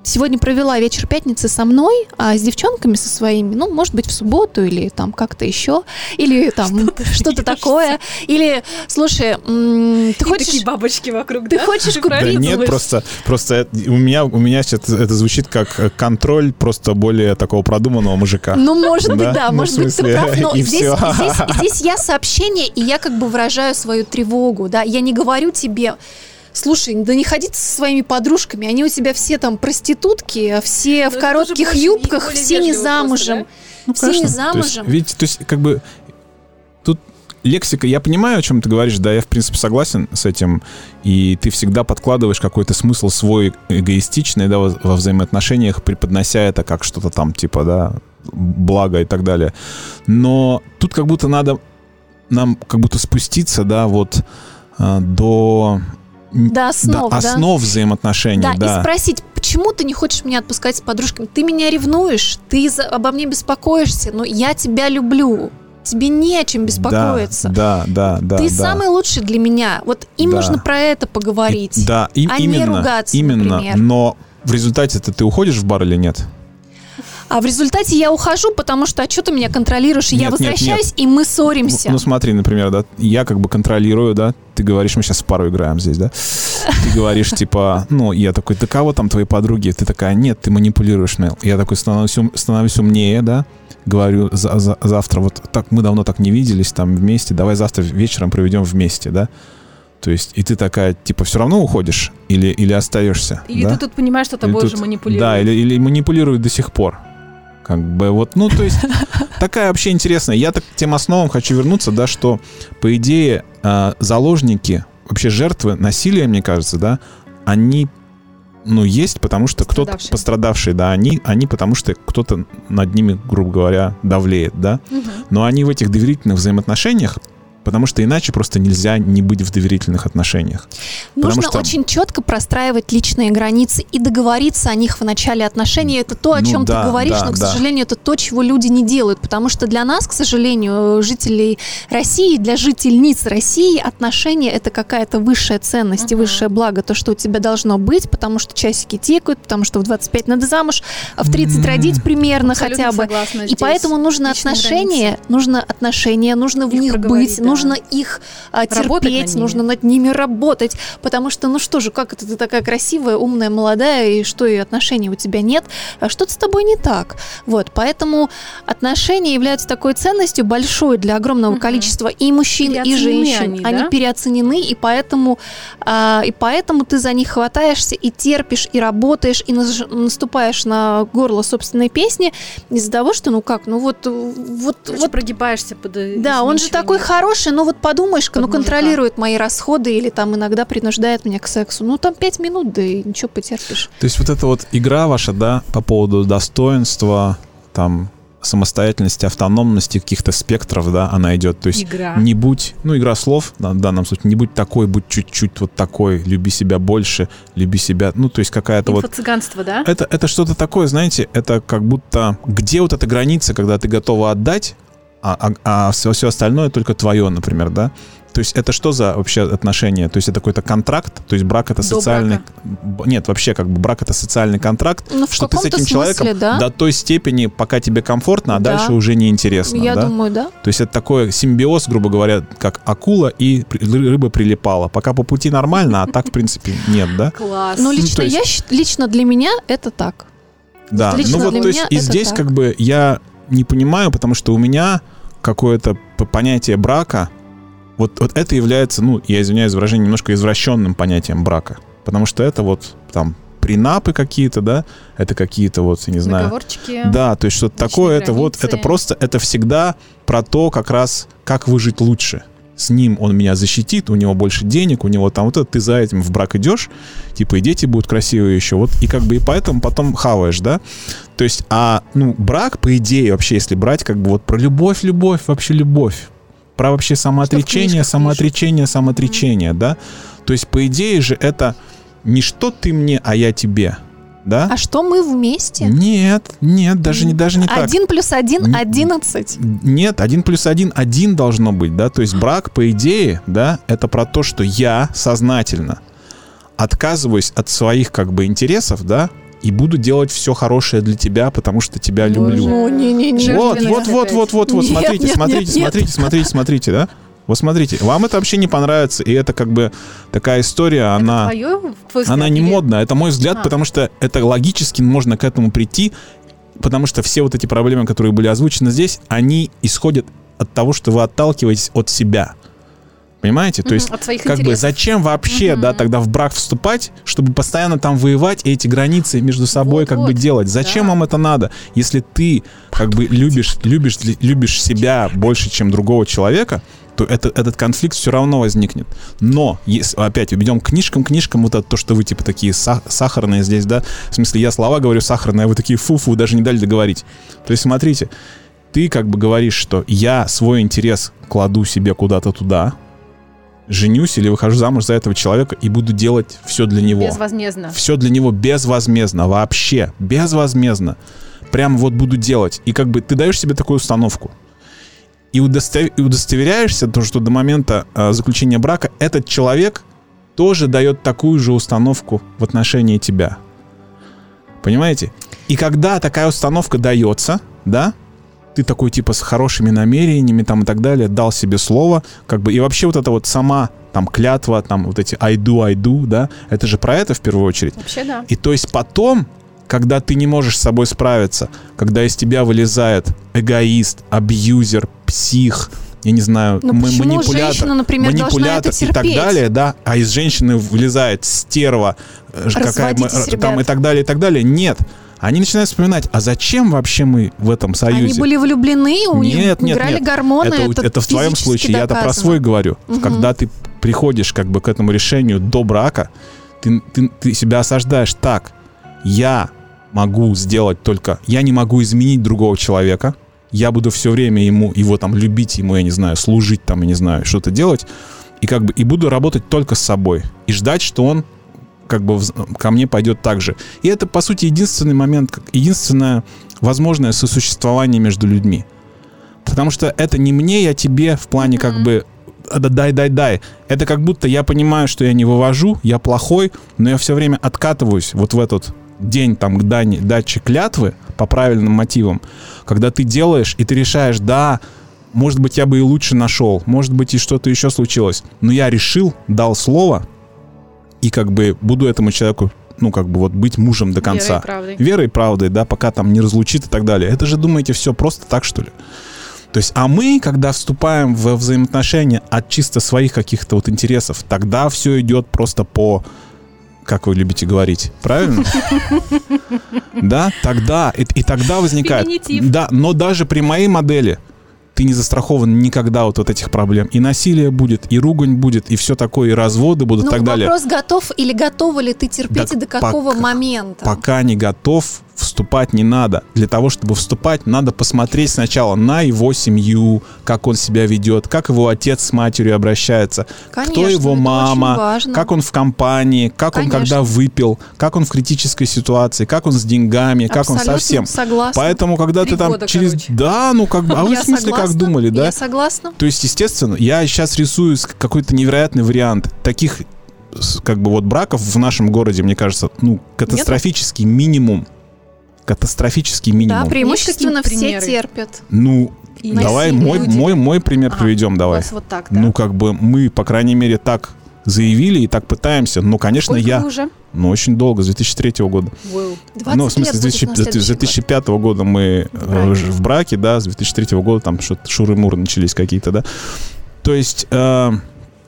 сегодня провела вечер пятницы со мной, а с девчонками со своими, ну, может быть, в субботу или там как-то еще, или там что-то такое, или, слушай, м, ты И хочешь... такие бабочки вокруг, ты да? хочешь Ты купить- Да нет, просто, просто у меня, у меня сейчас это звучит как контроль просто более такого продуманного мужика. Ну, может быть, Да? Ну, может быть, ты смысле, прав, но здесь я сообщение, и я как бы выражаю свою тревогу, да, я не говорю тебе, слушай, да не ходи со своими подружками, они у тебя все там проститутки, все Ну, в коротких юбках, все не вежливо просто, замужем, да? Ну, все не конечно. То есть, замужем. видите, то есть, как бы, тут лексика, я понимаю, о чем ты говоришь, да, я, в принципе, согласен с этим, и ты всегда подкладываешь какой-то смысл свой эгоистичный, да, во, во взаимоотношениях, преподнося это как что-то там, типа, да, благо и так далее. Но тут как будто надо нам как будто спуститься, да, вот а, до... До основ, да. основ взаимоотношений, Да, да. и спросить, почему ты не хочешь меня отпускать с подружками? Ты меня ревнуешь, ты за- обо мне беспокоишься, но я тебя люблю. Тебе не о чем беспокоиться. Да, да, да. ты да. самый лучший для меня. Вот им Да. нужно про это поговорить. И- да, и, а не именно, ругаться, именно. например. Но в результате-то ты уходишь в бар или нет? А в результате я ухожу, потому что а что ты меня контролируешь? И я Нет, нет, возвращаюсь, и мы ссоримся. Ну, ну, смотри, например, да, я как бы контролирую, да, ты говоришь, мы сейчас в пару играем здесь, да, ты говоришь, типа, ну, я такой, да кого там твои подруги? Ты такая, нет, ты манипулируешь, Нел. Я такой становлюсь, ум- становлюсь умнее, да, говорю, за- за- завтра, вот так, мы давно так не виделись там вместе, давай завтра вечером проведем вместе, да, то есть, и ты такая, типа, все равно уходишь или, или остаешься, Или да? ты тут понимаешь, что Или тобой тут- уже манипулируют. Да, или, или манипулируют до сих пор. Как бы вот, ну, то есть, такая вообще интересная. Я так к тем основам хочу вернуться, да, что, по идее, а, заложники, вообще жертвы насилия, мне кажется, да, они, ну, есть, потому что кто-то Пострадавшие. пострадавшие, да, они, они потому что кто-то над ними, грубо говоря, давлеет, да. Мгм. Но они в этих доверительных взаимоотношениях Потому что иначе просто нельзя не быть в доверительных отношениях. Нужно что... очень четко простраивать личные границы и договориться о них в начале отношений. Это то, о Ну чем да, ты говоришь, да, но, к да. сожалению, это то, чего люди не делают. Потому что для нас, к сожалению, жителей России, для жительниц России отношения это какая-то высшая ценность и Мгм. высшее благо. То, что у тебя должно быть, потому что часики тикают, потому что в 25 надо замуж, а в 30 родить примерно Абсолютно хотя бы. согласна И здесь. поэтому нужно отношения, границы. нужно отношения, нужно в Их них быть, да. Нужно их а, терпеть, нужно над ними работать, потому что, ну что же, как это ты такая красивая, умная, молодая, и что и отношений у тебя нет, а что-то с тобой не так. Вот, поэтому отношения являются такой ценностью большой для огромного Мгм. количества и мужчин, и женщин. они, да? переоценены, и поэтому, а, и поэтому ты за них хватаешься и терпишь, и работаешь, и наступаешь на горло собственной песни из-за того, что, ну как, ну вот, вот, Короче, вот прогибаешься под э, да, он же такой хороший, ну вот подумаешь-ка, Под ну контролирует мои расходы или там иногда принуждает меня к сексу. Ну там пять минут, да и ничего потерпишь. То есть вот эта вот игра ваша, да, по поводу достоинства, там, самостоятельности, автономности каких-то спектров, да, она идет. То есть Игра. не будь, ну, игра слов да, в данном случае, не будь такой, будь чуть-чуть вот такой, люби себя больше, люби себя, ну, то есть какая-то вот... Инфо-цыганство, да? Это, это что-то такое, знаете, это как будто... Где вот эта граница, когда ты готова отдать, а, а, все, все остальное только твое, например, да? То есть это что за вообще отношения? То есть это какой-то контракт? То есть брак это До социальный... Б- Нет, вообще как бы брак это социальный контракт, Ну в что ты с этим человеком смысле, да. до той степени, пока тебе комфортно, а Да. дальше уже неинтересно, Я да? думаю, да. То есть это такой симбиоз, грубо говоря, как акула и рыба прилипала. Пока по пути нормально, а так, в принципе, нет, да? Класс. Ну лично то есть- я лично для меня это так. Да, Лично ну вот, то есть и здесь как бы я не понимаю, потому что у меня какое-то понятие брака, вот, вот это является, ну, я извиняюсь за выражение, немножко извращенным понятием брака. Потому что это вот там принапы какие-то, да, это какие-то вот, я не знаю, да, то есть что-то такое, это вот, границы. это просто, это всегда про то, как раз, как выжить лучше. С ним он меня защитит, у него больше денег, у него там вот это, ты за этим в брак идешь, типа и дети будут красивые еще, вот, и как бы и поэтому потом хаваешь, да? То есть, а, ну, брак, по идее, вообще, если брать, как бы вот про любовь, любовь, вообще любовь, про вообще самоотречение, самоотречение, самоотречение, да? То есть, по идее же, это не что ты мне, а я тебе, да? А что мы вместе? Нет, нет, даже не, даже не так. Один плюс один одиннадцать. Нет, один плюс один, один должно быть, да, то есть брак, по идее, да, это про то, что я сознательно отказываюсь от своих, как бы, интересов, да, и буду делать все хорошее для тебя, потому что тебя Боже. люблю. Ну, не-не-не. Вот, Жертвенность вот, вот, вот, вот, вот, Нет, смотрите, нет, смотрите, нет, нет. смотрите, смотрите, смотрите, да? Вот смотрите, вам это вообще не понравится, и это как бы такая история, она... Твое, взгляд, Она не или- модная, это мой взгляд, А. потому что это логически можно к этому прийти, потому что все вот эти проблемы, которые были озвучены здесь, они исходят от того, что вы отталкиваетесь от себя. Понимаете? То есть от своих как бы интересов. зачем вообще, Мгм. да, тогда в брак вступать, чтобы постоянно там воевать и эти границы между собой как бы Вот-вот, делать? Зачем да. вам это надо, если ты как бы любишь, любишь, любишь себя больше, чем другого человека? То это, этот конфликт все равно возникнет. Но, если, опять, ведем к книжкам, книжкам, вот это то, что вы, типа, такие са- сахарные здесь, да, в смысле, я слова говорю сахарные, а вы такие фу-фу, даже не дали договорить. То есть, смотрите, ты как бы говоришь, что я свой интерес кладу себе куда-то туда, женюсь или выхожу замуж за этого человека и буду делать все для него. Безвозмездно. Все для него безвозмездно, вообще, безвозмездно. Прям вот буду делать. И как бы ты даешь себе такую установку. И, удостов- и удостоверяешься, то, что до момента э, заключения брака этот человек тоже дает такую же установку в отношении тебя. Понимаете? И когда такая установка дается, да, ты такой типа с хорошими намерениями там и так далее, дал себе слово, как бы, и вообще вот это вот сама там клятва, там вот эти I do, I do, да, это же про это в первую очередь. Вообще да. И то есть потом, когда ты не можешь с собой справиться, когда из тебя вылезает эгоист, абьюзер, псих, я не знаю, Ну м- почему манипулятор, женщина, например, манипулятор и так далее, да, а из женщины вылезает стерва, э, какая э, там ребят. и так далее, и так далее. Нет. Они начинают вспоминать, а зачем вообще мы в этом союзе? Они были влюблены, у них Нет, нет, играли нет. гормоны. это, это, это в твоем случае, я-то про свой говорю. Мгм. Когда ты приходишь как бы к этому решению до брака, ты, ты, ты себя осаждаешь так. Я могу сделать только... Я не могу изменить другого человека. я буду все время ему, его там любить, ему, я не знаю, служить там, я не знаю, что-то делать, и как бы, и буду работать только с собой, и ждать, что он как бы ко мне пойдет так же. И это, по сути, единственный момент, единственное возможное сосуществование между людьми. Потому что это не мне, я тебе в плане mm-hmm. как бы дай, дай, дай. Это как будто я понимаю, что я не вывожу, я плохой, но я все время откатываюсь вот в этот день там к дане, даче клятвы по правильным мотивам, когда ты делаешь и ты решаешь, да, может быть, я бы и лучше нашел, может быть, и что-то еще случилось, но я решил, дал слово, и как бы буду этому человеку ну, как бы вот быть мужем до конца. Верой и правдой. Верой и правдой, да, пока там не разлучит и так далее. Это же, думаете, все просто так, что ли? То есть, а мы, когда вступаем в взаимоотношения от чисто своих каких-то вот интересов, тогда все идет просто по как вы любите говорить, правильно? Да, тогда, и, и тогда возникает... Да, но даже при моей модели ты не застрахован никогда вот от этих проблем. И насилие будет, и ругань будет, и все такое, и разводы будут, и так далее. вопрос, готов или готова ли ты терпеть, так и до какого пока, момента? Пока не готов, вступать не надо. Для того, чтобы вступать, надо посмотреть сначала на его семью, как он себя ведет, как его отец с матерью обращается, Конечно, кто его мама, как он в компании, как Конечно. он когда выпил, как он в критической ситуации, как он с деньгами, как Абсолютно он совсем. Согласна. Поэтому, когда Три ты там года, через... Короче. Да, ну как бы... А вы в смысле согласна, как думали, да? Я согласна. То есть, естественно, я сейчас рисую какой-то невероятный вариант. Таких как бы вот браков в нашем городе, мне кажется, ну, катастрофический Нет? минимум катастрофический минимум. Да, преимущественно все терпят. Ну, и давай мой, мой, мой пример ага, приведем, давай. Вот так, да. Ну, как бы мы, по крайней мере, так заявили и так пытаемся. Но, конечно, Сколько я... уже? Ну, очень долго, с 2003 года. Wow. Ну, в смысле, с 2005 год. года мы в браке. в браке, да, с 2003 года там что-то шуры-муры начались какие-то, да. То есть... Э,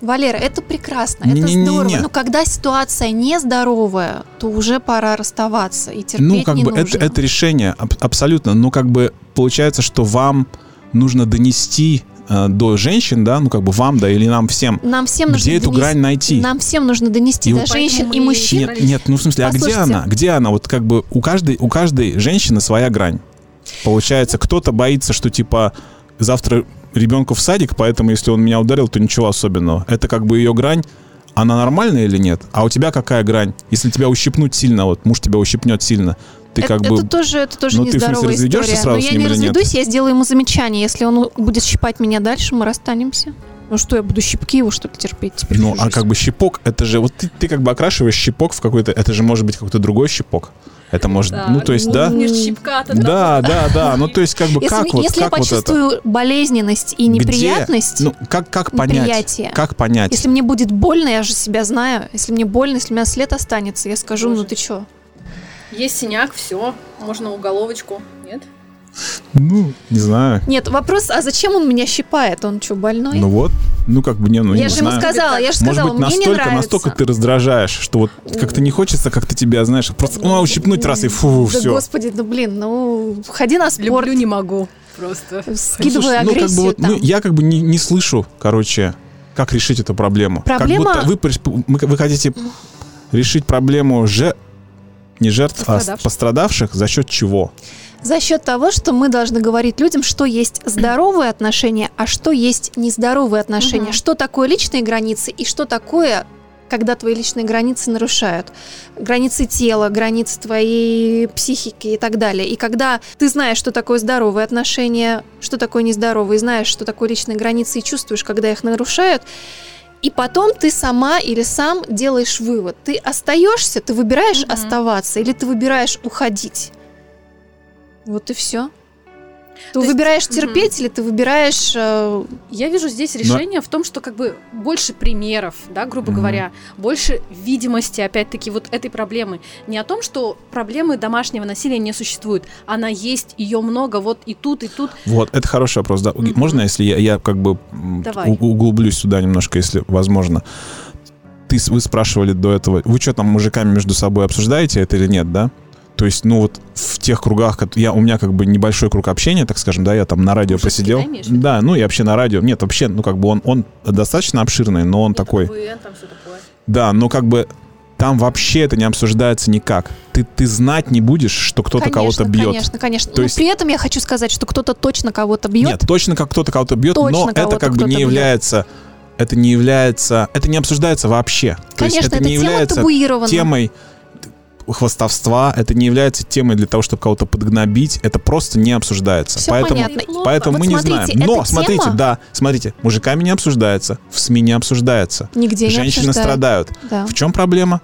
Валера, это прекрасно, не, это не, здорово. Не, не. Но когда ситуация нездоровая, то уже пора расставаться и терпеть Ну, как не бы нужно. это, это решение абсолютно. Но как бы получается, что вам нужно донести э, до женщин, да, ну как бы вам, да, или нам всем, нам всем где эту донести, грань найти? Нам всем нужно донести и до женщин и мужчин. Нет, нет, ну в смысле, Послушайте. а где она? Где она? Вот как бы у каждой, у каждой женщины своя грань. Получается, кто-то боится, что типа завтра ребенку в садик, поэтому если он меня ударил, то ничего особенного. Это как бы ее грань. Она нормальная или нет? А у тебя какая грань? Если тебя ущипнуть сильно, вот муж тебя ущипнет сильно, ты это, как бы... Это тоже, это тоже ну, нездоровая ты, история. Сразу Но я не разведусь, я сделаю ему замечание. Если он будет щипать меня дальше, мы расстанемся. Ну что, я буду щипки его что-то терпеть теперь? Ну, а как бы щипок, это же... Вот ты, ты как бы окрашиваешь щипок в какой-то... Это же может быть какой-то другой щипок. Это может, да, ну то есть, да, да, да, да, ну то есть как бы если, как вот, если как я почувствую вот это? болезненность и неприятность, Где? ну как как понять, как понять? Если мне будет больно, я же себя знаю. Если мне больно, если у меня след останется, я скажу, Боже. ну ты чё? Есть синяк, все, можно уголовочку, нет? Ну, не знаю. Нет, вопрос, а зачем он меня щипает? Он что, больной? Ну вот, ну как бы не, ну я не же знаю. ему сказала, я же сказала, Может быть, мне настолько, не нравится. настолько ты раздражаешь, что вот как-то не хочется как-то тебя, знаешь, просто ну, ущипнуть раз и фу, да все. господи, ну блин, ну ходи на спорт. Люблю не могу просто. Скидываю ну, агрессию ну, как бы, вот, там. Ну, я как бы не, не слышу, короче, как решить эту проблему. Проблема... Как будто вы, вы хотите решить проблему же не жертв, а пострадавших за счет чего? За счет того, что мы должны говорить людям, что есть здоровые отношения, а что есть нездоровые отношения, угу. что такое личные границы и что такое когда твои личные границы нарушают. Границы тела, границы твоей психики и так далее. И когда ты знаешь, что такое здоровые отношения, что такое нездоровые, знаешь, что такое личные границы и чувствуешь, когда их нарушают, и потом ты сама или сам делаешь вывод. Ты остаешься, ты выбираешь угу. оставаться или ты выбираешь уходить. Вот и все. Ты То выбираешь есть, терпеть угу. или ты выбираешь... Э... Я вижу здесь решение Но... в том, что как бы больше примеров, да, грубо угу. говоря, больше видимости, опять-таки, вот этой проблемы. Не о том, что проблемы домашнего насилия не существует. Она есть, ее много, вот и тут, и тут. Вот, это хороший вопрос, да. Угу. Можно, если я, я как бы Давай. углублюсь сюда немножко, если возможно ты, вы спрашивали до этого, вы что там мужиками между собой обсуждаете это или нет, да? То есть, ну вот в тех кругах, я, у меня как бы небольшой круг общения, так скажем, да, я там на радио Мужики, посидел. Да, да, ну и вообще на радио. Нет, вообще, ну как бы он, он достаточно обширный, но он это такой... КВН, там все такое. Да, но как бы там вообще это не обсуждается никак. Ты, ты знать не будешь, что кто-то кого-то бьет. Конечно, конечно. То Но есть- при этом я хочу сказать, что кто-то точно кого-то бьет. Нет, точно как кто-то кого-то бьет, Точно но это как бы не бьет. является, это не является, это не обсуждается вообще. То есть Конечно, это эта не является табуирована. темой хвостовства, это не является темой для того, чтобы кого-то подгнобить, это просто не обсуждается. Всё поэтому понятно. поэтому Вот мы не смотрите, знаем. Но эта смотрите, тема- да, смотрите, мужиками не обсуждается, в СМИ не обсуждается. Нигде не Женщины обсуждают. страдают. Да. В чем проблема?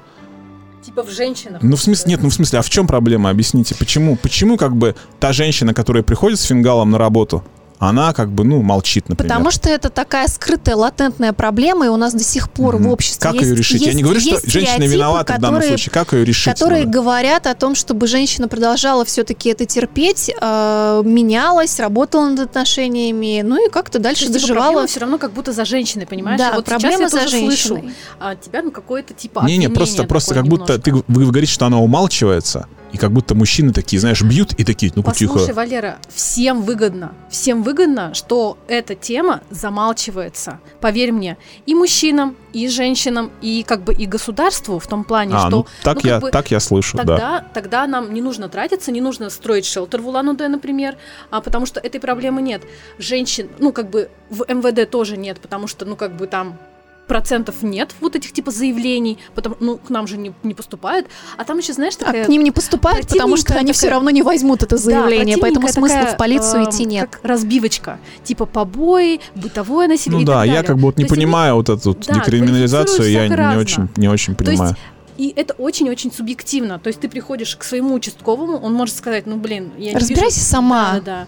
Типа в женщинах. Ну, в смысле, нет, ну, в смысле, а в чем проблема? Объясните, почему? Почему, как бы, та женщина, которая приходит с фингалом на работу, она, как бы, ну, молчит, например? Потому что это такая скрытая, латентная проблема, и у нас до сих пор в Мгм. обществе Как есть, ее решить? Я есть- не говорю, что женщина виновата в данном которые- случае. Как ее решить? которые надо? говорят о том, чтобы женщина продолжала все-таки это терпеть, э, менялась, работала над отношениями, ну и как-то дальше доживала. все равно как будто за женщиной, понимаешь? Да, вот проблема я за тоже слышу женщиной. от тебя ну какое-то типа Не-не, просто, просто как будто ты, немножко. вы говорите, что она умалчивается, и как будто мужчины такие, знаешь, бьют и такие, ну-ка Послушай, тихо. Валера, всем выгодно, всем выгодно, что эта тема замалчивается. Поверь мне, и мужчинам, и женщинам, и как бы и государству в том плане, А, что ну так, ну, я, бы так я слышу, да. Тогда, тогда нам не нужно тратиться, не нужно строить шелтер в Улан-Удэ, например, а, потому что этой проблемы нет. Женщин, ну, как бы в МВД тоже нет, потому что, ну, как бы там процентов нет вот этих типа заявлений, потому ну к нам же не, не поступают, а там еще знаешь А такая к ним не поступают, потому что они все такая- равно не возьмут это заявление, Да, поэтому смысла такая, в полицию эм, идти нет. Как разбивочка, типа побои, бытовое насилие. Ну и да, так я далее. как бы вот не То есть они- понимаю вот эту да, декриминализацию, я не очень, не очень То есть понимаю. И это очень-очень субъективно. То есть ты приходишь к своему участковому, он может сказать, ну блин, я не Разбирайся вижу- сама. Да, да.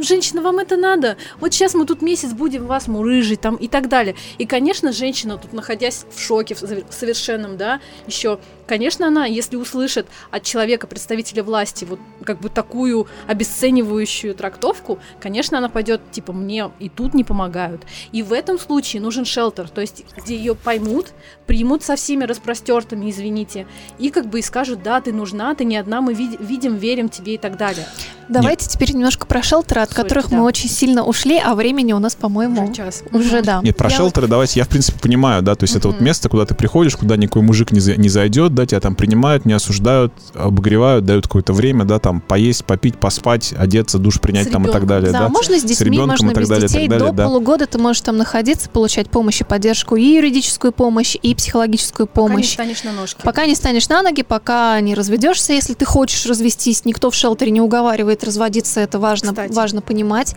Женщина, вам это надо? Вот сейчас мы тут месяц будем вас мурыжить там и так далее. И, конечно, женщина тут, находясь в шоке в совер- совершенном, да, еще, конечно, она, если услышит от человека, представителя власти, вот как бы такую обесценивающую трактовку, конечно, она пойдет, типа, мне и тут не помогают. И в этом случае нужен шелтер, то есть где ее поймут, примут со всеми распростертыми, извините, и как бы и скажут, да, ты нужна, ты не одна, мы види- видим, верим тебе и так далее. Давайте теперь немножко про шелтеры, от Сори, которых да. мы очень сильно ушли, а времени у нас, по-моему, Уже час. уже да. Нет, про Я шелтеры давайте, я в принципе понимаю, да, то есть это вот место, куда ты приходишь, куда никакой мужик не, за- не зайдет, да, тебя там принимают, не осуждают, обогревают, дают какое-то время, да, там поесть, попить, поспать, одеться, душ принять С там и так ребенком. далее, Да, да. можно с детьми, ребенком можно и так без далее, и так детей. далее, До да. полугода ты можешь там находиться, получать помощь и поддержку, и юридическую помощь, и психологическую Пока не помощь. встанешь на ножки. Пока не станешь на ноги, пока не разведешься, если ты хочешь развестись, никто в шелтере не уговаривает разводиться, это важно, Кстати. важно понимать.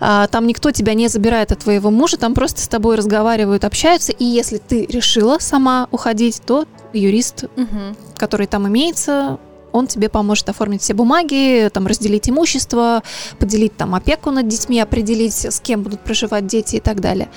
А, Там никто тебя не забирает от твоего мужа, там просто с тобой разговаривают, общаются, и если ты решила сама уходить, то юрист, Мгм. который там имеется, он тебе поможет оформить все бумаги, там разделить имущество, поделить там опеку над детьми, определить, с кем будут проживать дети и так далее.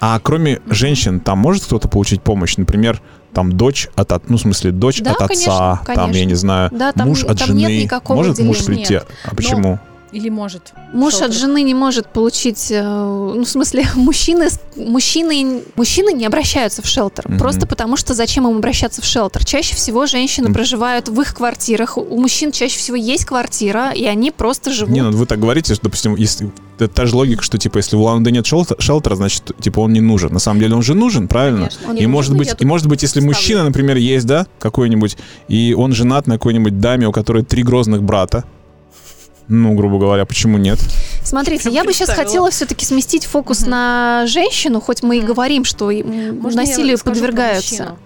А кроме Мгм. женщин, там может кто-то получить помощь? Например, там дочь от, от- ну, в смысле, дочь Да, от отца, конечно, там, я конечно. не знаю, Да, там, муж от там нет жены. никакого Может муж деления. прийти? А почему? Или может. Муж шелтер. от жены не может получить, э, ну, в смысле, мужчины, мужчины, мужчины не обращаются в шелтер. Мгм. Просто потому, что зачем им обращаться в шелтер? Чаще всего женщины Мгм. проживают в их квартирах. У мужчин чаще всего есть квартира, и они просто живут. Не, ну вы так говорите, что, допустим, если это та же логика, что типа если у Улан-Удэ нет шелтера, шелтера, значит, типа он не нужен. На самом деле он же нужен, правильно? Конечно. Он И не может нужен, быть, и может быть, если ставлю. мужчина, например, есть, да, какой-нибудь, и он женат на какой-нибудь даме, у которой три грозных брата, ну, грубо говоря, почему нет? Смотрите, я бы сейчас хотела все-таки сместить фокус на женщину, хоть мы и говорим, что Можно насилию подвергаются.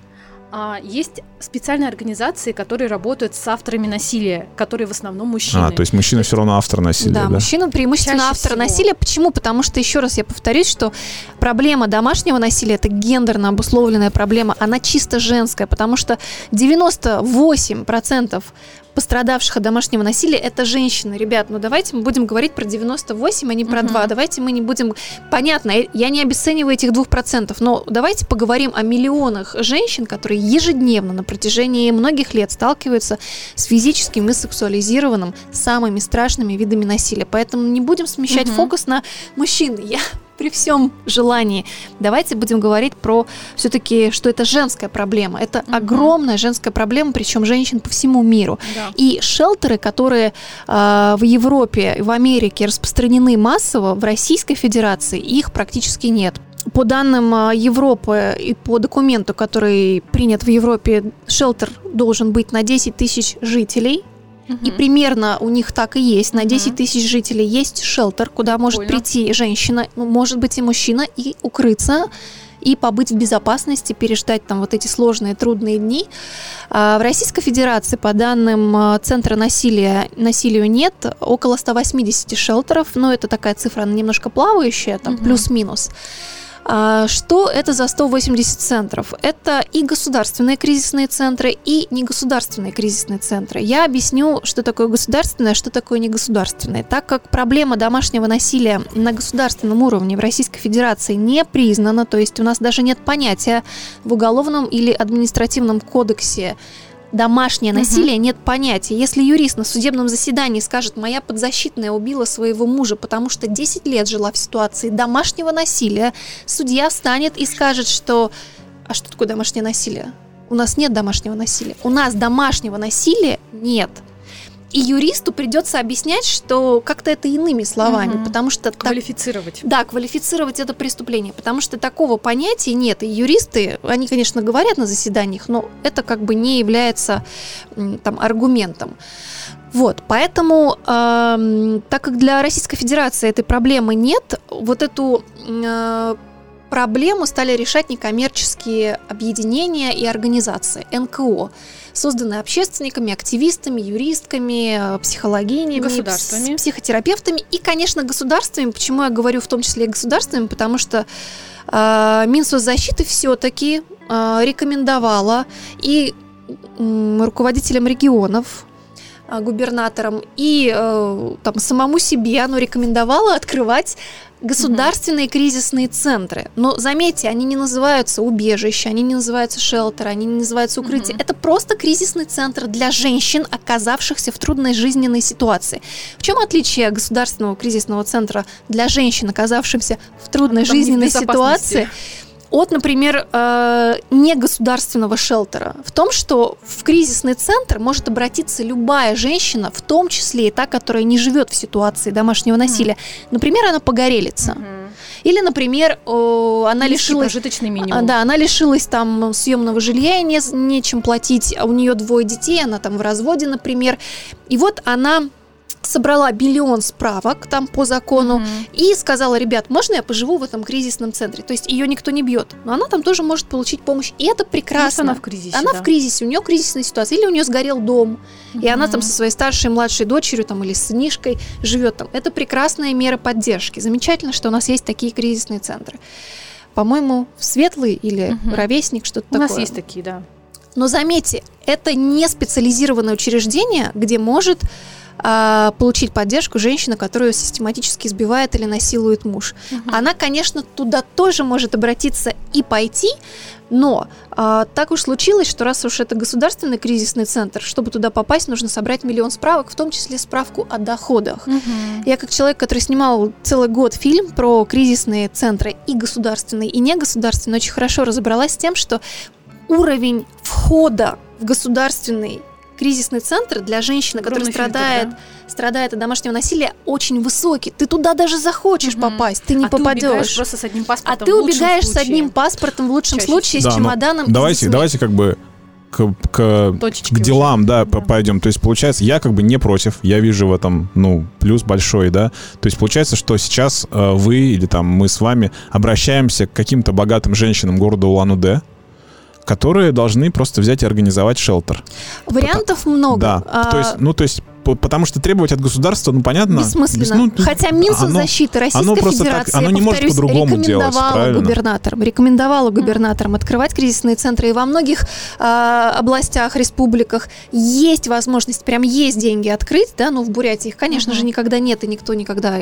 А, есть специальные организации, которые работают с авторами насилия, которые в основном мужчины. А, то есть мужчина все равно автор насилия, Да, да? мужчина преимущественно Чаще автор всего. насилия. Почему? Потому что, еще раз я повторюсь, что проблема домашнего насилия это гендерно обусловленная проблема, она чисто женская, потому что 98% пострадавших от домашнего насилия это женщины. Ребят, ну давайте мы будем говорить про 98, а не про Мгм. 2. Давайте мы не будем... Понятно, я- не обесцениваю этих 2%, но давайте поговорим о миллионах женщин, которые ежедневно на протяжении многих лет сталкиваются с физическим и сексуализированным самыми страшными видами насилия. Поэтому не будем смещать Мгм. фокус на мужчин. Я при всем желании. Давайте будем говорить про все-таки, что это женская проблема. Это Мгм. огромная женская проблема, причем женщин по всему миру. Да. И шелтеры, которые э, в Европе и в Америке распространены массово, в Российской Федерации их практически нет. по данным а, Европы и по документу, который принят в Европе, шелтер должен быть на 10 тысяч жителей. И примерно у них так и есть. На 10 тысяч жителей есть шелтер, куда может Прикольно. прийти женщина, ну, может быть и мужчина, и укрыться и побыть в безопасности, переждать там вот эти сложные, трудные дни. А В Российской Федерации, по данным а, Центра насилия, насилию нет, около 180 шелтеров, но это такая цифра, она немножко плавающая, там Мгм. плюс-минус. А, Что это за 180 центров? Это и государственные кризисные центры, и негосударственные кризисные центры. Я объясню, что такое государственное, что такое негосударственное. Так как проблема домашнего насилия на государственном уровне в Российской Федерации не признана, то есть у нас даже нет понятия в уголовном или административном кодексе домашнее насилие нет понятия. Если юрист на судебном заседании скажет, моя подзащитная убила своего мужа, потому что 10 лет жила в ситуации домашнего насилия, судья встанет и скажет, что а что такое домашнее насилие? У нас нет домашнего насилия. У нас домашнего насилия нет. И юристу придется объяснять, что как-то это иными словами, Мгм. потому что так- Квалифицировать. да, квалифицировать это преступление, потому что такого понятия нет. И юристы, они, конечно, говорят на заседаниях, но это как бы не является там аргументом. Вот, поэтому, эм, так как для Российской Федерации этой проблемы нет, вот эту э, проблему стали решать некоммерческие объединения и организации, НКО, созданные общественниками, активистами, юристками, э, психологинями, Государствами. пс- психотерапевтами и, конечно, государствами. Почему я говорю в том числе и государствами? Потому что э, Минсоцзащиты все-таки рекомендовала и м, руководителям регионов, а, губернаторам и э, там самому себе оно рекомендовало открывать государственные кризисные центры. Но заметьте, они не называются убежище, они не называются шелтер, они не называются укрытие. Мгм. Это просто кризисный центр для женщин, оказавшихся в трудной жизненной ситуации. В чем отличие государственного кризисного центра для женщин, оказавшихся в трудной Там жизненной ситуации? От, например, э, негосударственного шелтера. В том, что в кризисный центр может обратиться любая женщина, в том числе и та, которая не живет в ситуации домашнего насилия. Например, она погорелица. Мгм. Или, например, она Низкий лишилась... прожиточный А, минимум. Да, она лишилась там съемного жилья, и не, нечем платить, а у нее двое детей, она там в разводе, например. И вот она собрала миллион справок там по закону, Мгм. и сказала, ребят, можно я поживу в этом кризисном центре? То есть ее никто не бьет, но она там тоже может получить помощь, и это Потому прекрасно. она в кризисе. Она да. в кризисе, у нее кризисная ситуация, или у нее сгорел дом, и она там со своей старшей и младшей дочерью там, или сынишкой живет там. Это прекрасная мера поддержки. Замечательно, что у нас есть такие кризисные центры. По-моему, Светлый или Мгм. Ровесник, что-то У такое. нас есть такие, да. Но заметьте, это не специализированное учреждение, где может получить поддержку женщина, которую систематически избивает или насилует муж. Мгм. Она, конечно, туда тоже может обратиться и пойти, но а, так уж случилось, что раз уж это государственный кризисный центр, чтобы туда попасть, нужно собрать миллион справок, в том числе справку о доходах. Мгм. Я как человек, который снимал целый год фильм про кризисные центры и государственные, и негосударственные, очень хорошо разобралась с тем, что уровень входа в государственный кризисный центр для женщины, которая фильтр, страдает, да. страдает от домашнего насилия, очень высокий. Ты туда даже захочешь Мгм. попасть, ты не а ты попадешь. просто с одним А паспортом. ты в лучшем убегаешь с случае. одним паспортом в лучшем Чаще случае, всего. с Да, ну, чемоданом. с Давайте, давайте как бы к, к, Точечки к делам, уже. да, Да. пойдем. То есть, получается, я как бы не против, я вижу в этом, ну, плюс большой, да. То есть, получается, что сейчас э, вы или там мы с вами обращаемся к каким-то богатым женщинам города Улан-Удэ, которые должны просто взять и организовать шелтер. Вариантов много. Да. А, То есть, ну, то есть, по- потому что требовать от государства, ну, понятно. Бессмысленно. бес- ну, Хотя оно- Минсоцзащиты Российской оно просто так- Федерации, оно я не может по-другому делать, правильно? губернаторам, рекомендовала губернаторам открывать кризисные центры. И во многих а, областях, республиках есть возможность, прям есть деньги открыть, да, но в Бурятии их, конечно Мгм. же, никогда нет, и никто никогда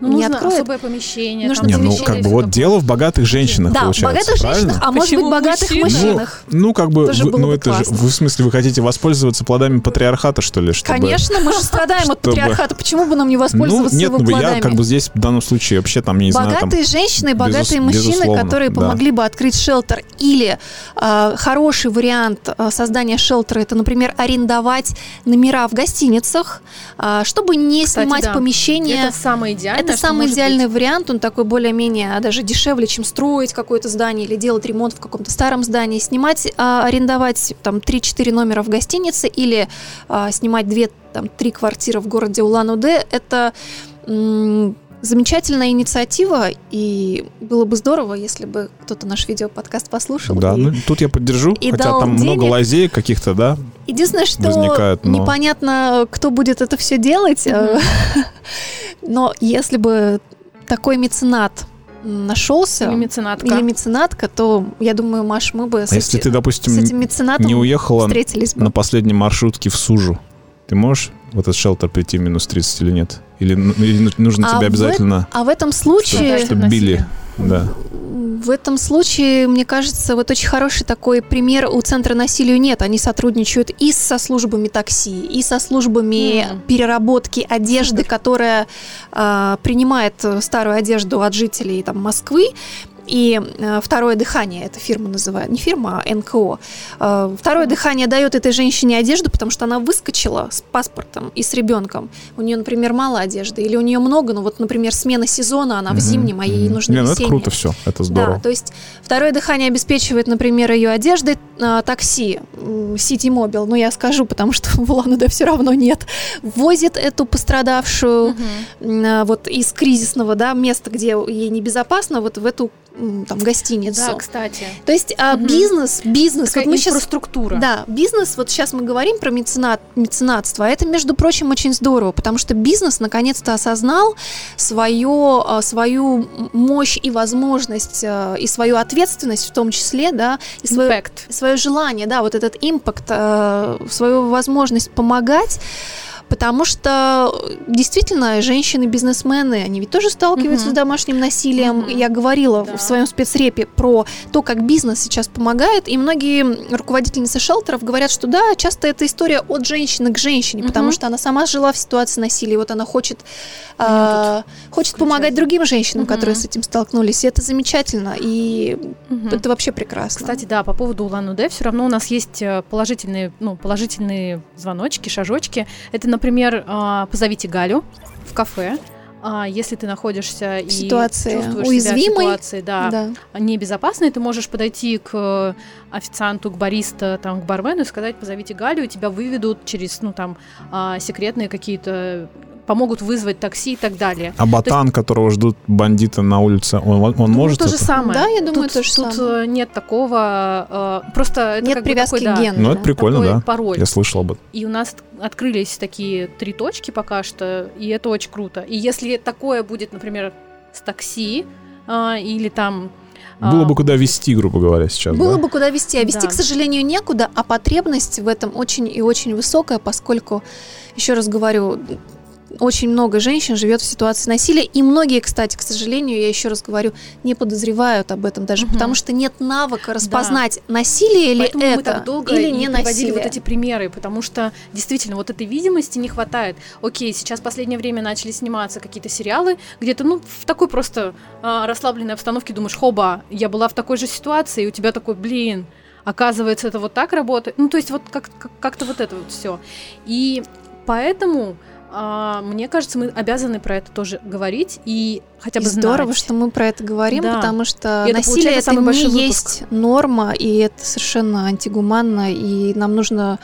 Ну, не нужно откроет. особое помещение. Нужно там Не, ну, как бы вот дело в богатых женщинах, Да, в получается, богатых правильно? женщинах, а может быть Почему богатых мужчины? мужчинах. Ну, как бы, Тоже вы- ну бы это же, вы в смысле, вы хотите воспользоваться плодами патриархата, что ли? Чтобы... Конечно, мы же страдаем от патриархата. Почему бы нам не Ну, воспользоваться нет, его ну, я плодами? как бы здесь в данном случае вообще там, я не знаю. Богатые женщины, богатые безус- мужчины, которые да. помогли бы открыть шелтер. Или э, хороший вариант э, создания шелтера это, например, арендовать номера в гостиницах, э, чтобы не Кстати, снимать да. помещение. Это самое идеальное. Это самый идеальный быть... вариант, он такой более-менее даже дешевле, чем строить какое-то здание или делать ремонт в каком-то старом здании. Снимать, а, арендовать там 3-4 номера в гостинице или а, снимать 2-3 квартиры в городе Улан-Удэ, это замечательная инициатива, и было бы здорово, если бы кто-то наш видео-подкаст послушал. Да, и, ну тут я поддержу, и хотя там денег. много лазей каких-то, да, Единственное, что возникает, но... непонятно, кто будет это все делать, mm-hmm. но если бы такой меценат нашелся или меценатка. или меценатка, то я думаю, Маш, мы бы с, а если ты, допустим, с этим меценатом не уехала встретились бы. на последней маршрутке в Сужу, ты можешь в этот шелтер прийти в минус 30 или нет? Или, или нужно а тебе обязательно... В, а в этом случае... Чтобы, чтобы били, да. В этом случае, мне кажется, вот очень хороший такой пример у Центра насилию нет. Они сотрудничают и со службами такси, и со службами mm. переработки одежды, которая э, принимает старую одежду от жителей там, Москвы и э, второе дыхание, эта фирма называет, не фирма, а НКО. Э, второе дыхание дает этой женщине одежду, потому что она выскочила с паспортом и с ребенком. У нее, например, мало одежды, или у нее много, ну вот, например, смена сезона, она в зимнем, а ей нужно Не, ну это круто все, это здорово. Да, то есть второе дыхание обеспечивает, например, ее одеждой, э, такси, City Mobile, ну я скажу, потому что в Улан-Удэ все равно нет, возит эту пострадавшую угу. вот из кризисного да, места, где ей небезопасно, вот в эту там гостиницу. Да, кстати. То есть а, бизнес, бизнес. Такая вот мы инфраструктура. Сейчас, да, бизнес. Вот сейчас мы говорим про меценат, меценатство. А это, между прочим, очень здорово, потому что бизнес наконец-то осознал свое, а, свою мощь и возможность а, и свою ответственность в том числе, да, и свое, свое желание, да, вот этот импакт, свою возможность помогать потому что действительно женщины-бизнесмены, они ведь тоже сталкиваются угу. с домашним насилием. Угу. Я говорила да. в своем спецрепе про то, как бизнес сейчас помогает, и многие руководительницы шелтеров говорят, что да, часто это история от женщины к женщине, угу. потому что она сама жила в ситуации насилия, вот она хочет, э, хочет помогать другим женщинам, угу. которые с этим столкнулись, и это замечательно, и угу. это вообще прекрасно. Кстати, да, по поводу Улан-Удэ, все равно у нас есть э, положительные, ну, положительные звоночки, шажочки. Это, например, а, позовите Галю в кафе, а если ты находишься в и ситуации чувствуешь уязвимой, себя в ситуации, да, да. небезопасной, ты можешь подойти к официанту, к бариста, там, к бармену и сказать, позовите Галю, и тебя выведут через, ну, там, а, секретные какие-то помогут вызвать такси и так далее. А ботан, есть... которого ждут бандиты на улице, он, он ну, может? То же самое. Да, я думаю, тут, то же тут самое. Э, нет такого, э, просто это нет привязки такой, к гену. Ну, это прикольно, да. Пароль. Я слышал об этом. И у нас открылись такие три точки пока что, и это очень круто. И если такое будет, например, с такси э, или там было бы куда вести, грубо говоря, сейчас. Было да? бы куда вести, а вести, да. к сожалению, некуда, а потребность в этом очень и очень высокая, поскольку, еще раз говорю, очень много женщин живет в ситуации насилия, и многие, кстати, к сожалению, я еще раз говорю, не подозревают об этом даже, угу. потому что нет навыка распознать да. насилие или Поэтому это, мы так долго или не насилие. вот эти примеры, потому что действительно вот этой видимости не хватает. Окей, сейчас в последнее время начали сниматься какие-то сериалы, где-то, ну, в такой просто э, расслабленной обстановке думаешь, хоба, я была в такой же ситуации, и у тебя такой, блин, оказывается, это вот так работает. Ну, то есть вот как- как- как-то вот это вот все. И поэтому а, мне кажется, мы обязаны про это тоже говорить и хотя бы и здорово, знать. что мы про это говорим, да. потому что и насилие это, это не есть норма, и это совершенно антигуманно, и нам нужно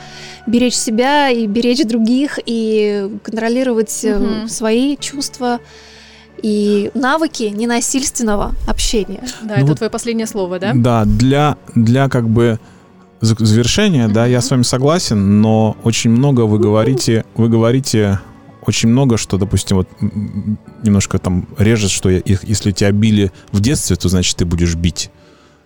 беречь себя и беречь других, и контролировать угу. свои чувства и навыки ненасильственного общения. Да, ну это вот, твое последнее слово, да? Да, для, для как бы завершения, mm-hmm. да, я с вами согласен, но очень много вы говорите, вы говорите очень много, что, допустим, вот немножко там режет, что если тебя били в детстве, то значит ты будешь бить.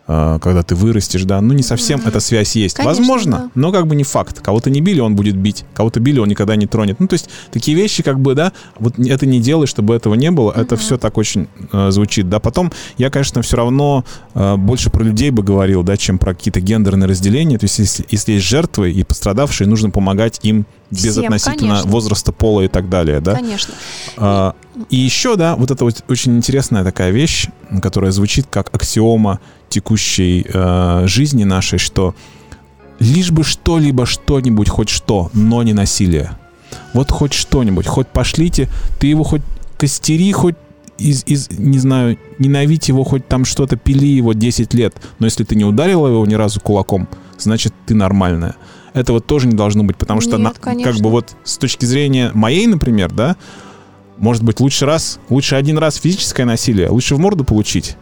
А, когда ты вырастешь, да, ну не совсем mm-hmm. эта связь есть. Конечно, Возможно, да. но как бы не факт. Кого-то не били, он будет бить. Кого-то били, он никогда не тронет. Ну то есть такие вещи как бы, да, вот это не делай, чтобы этого не было. Mm-hmm. Это все так очень э, звучит, да. Потом я, конечно, все равно э, больше про людей бы говорил, да, чем про какие-то гендерные разделения. То есть если, если есть жертвы и пострадавшие, нужно помогать им без Всем, относительно конечно. возраста, пола и так далее, да? Конечно. А, и еще, да, вот это вот очень интересная такая вещь, которая звучит как аксиома текущей э, жизни нашей, что лишь бы что-либо, что-нибудь, хоть что, но не насилие. Вот хоть что-нибудь, хоть пошлите, ты его хоть костери, хоть из, из, не знаю, ненавидь его, хоть там что-то, пили его 10 лет, но если ты не ударила его ни разу кулаком, значит, ты нормальная. Этого тоже не должно быть, потому что, Нет, на, как бы вот с точки зрения моей, например, да, может быть, лучше раз, лучше один раз физическое насилие, лучше в морду получить,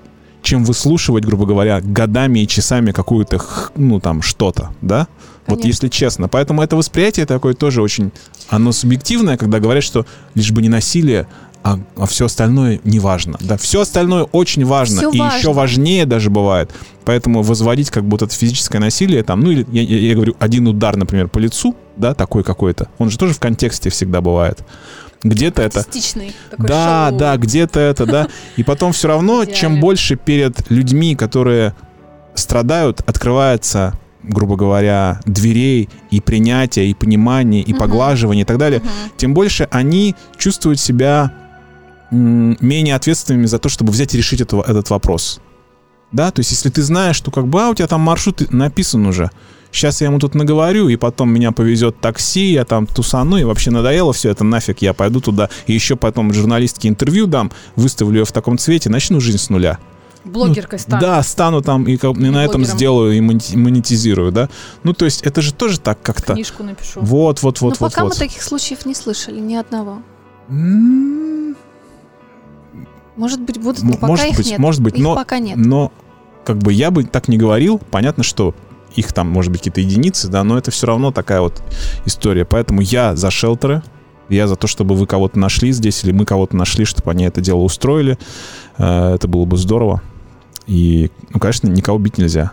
чем выслушивать, грубо говоря, годами и часами какую-то, ну, там, что-то, да? Конечно. Вот если честно. Поэтому это восприятие такое тоже очень, оно субъективное, когда говорят, что лишь бы не насилие, а, а все остальное не важно. Да, все остальное очень важно. Все и важно. еще важнее даже бывает. Поэтому возводить как будто это физическое насилие, там, ну или я, я, я говорю, один удар, например, по лицу, да, такой какой-то, он же тоже в контексте всегда бывает. Где-то это... Да, шоу. да, где-то это, да. И потом все равно, чем больше перед людьми, которые страдают, открывается грубо говоря, дверей и принятия, и понимания, и uh-huh. поглаживания и так далее, uh-huh. тем больше они чувствуют себя менее ответственными за то, чтобы взять и решить это, этот вопрос. Да, то есть если ты знаешь, что как бы, а, у тебя там маршрут написан уже, сейчас я ему тут наговорю, и потом меня повезет такси, я там тусану, и вообще надоело все это, нафиг, я пойду туда, и еще потом журналистке интервью дам, выставлю ее в таком цвете, начну жизнь с нуля. Блогеркой ну, стану. Да, стану там и, и на этом сделаю и монетизирую, да. Ну, то есть это же тоже так как-то... Книжку напишу. Вот, вот, вот, Но вот. пока вот. мы таких случаев не слышали, ни одного. Может быть, будут, но пока может их быть, нет. Может быть, их но, пока нет. но как бы я бы так не говорил. Понятно, что их там, может быть, какие-то единицы, да, но это все равно такая вот история. Поэтому я за шелтеры, я за то, чтобы вы кого-то нашли здесь, или мы кого-то нашли, чтобы они это дело устроили. Э, это было бы здорово. И, ну, конечно, никого бить нельзя.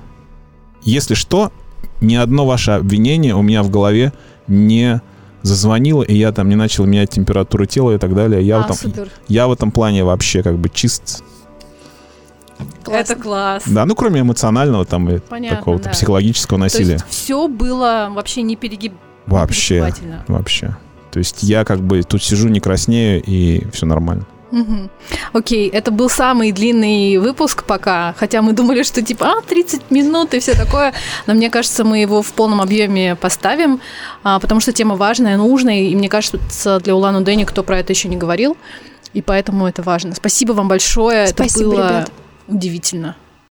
Если что, ни одно ваше обвинение у меня в голове не зазвонила, и я там не начал менять температуру тела и так далее. Я, а, в, этом, супер. я в этом плане вообще как бы чист. Классно. Это класс. Да, ну кроме эмоционального там и такого-то да. психологического насилия. То есть все было вообще не перегиб... Вообще, вообще. То есть я как бы тут сижу, не краснею, и все нормально. Угу. Окей, это был самый длинный выпуск пока, хотя мы думали, что типа, а, 30 минут и все такое, но мне кажется, мы его в полном объеме поставим, а, потому что тема важная, нужная, и мне кажется, для Улан Удэ никто про это еще не говорил, и поэтому это важно. Спасибо вам большое, Спасибо, это было ребят. Удивительно.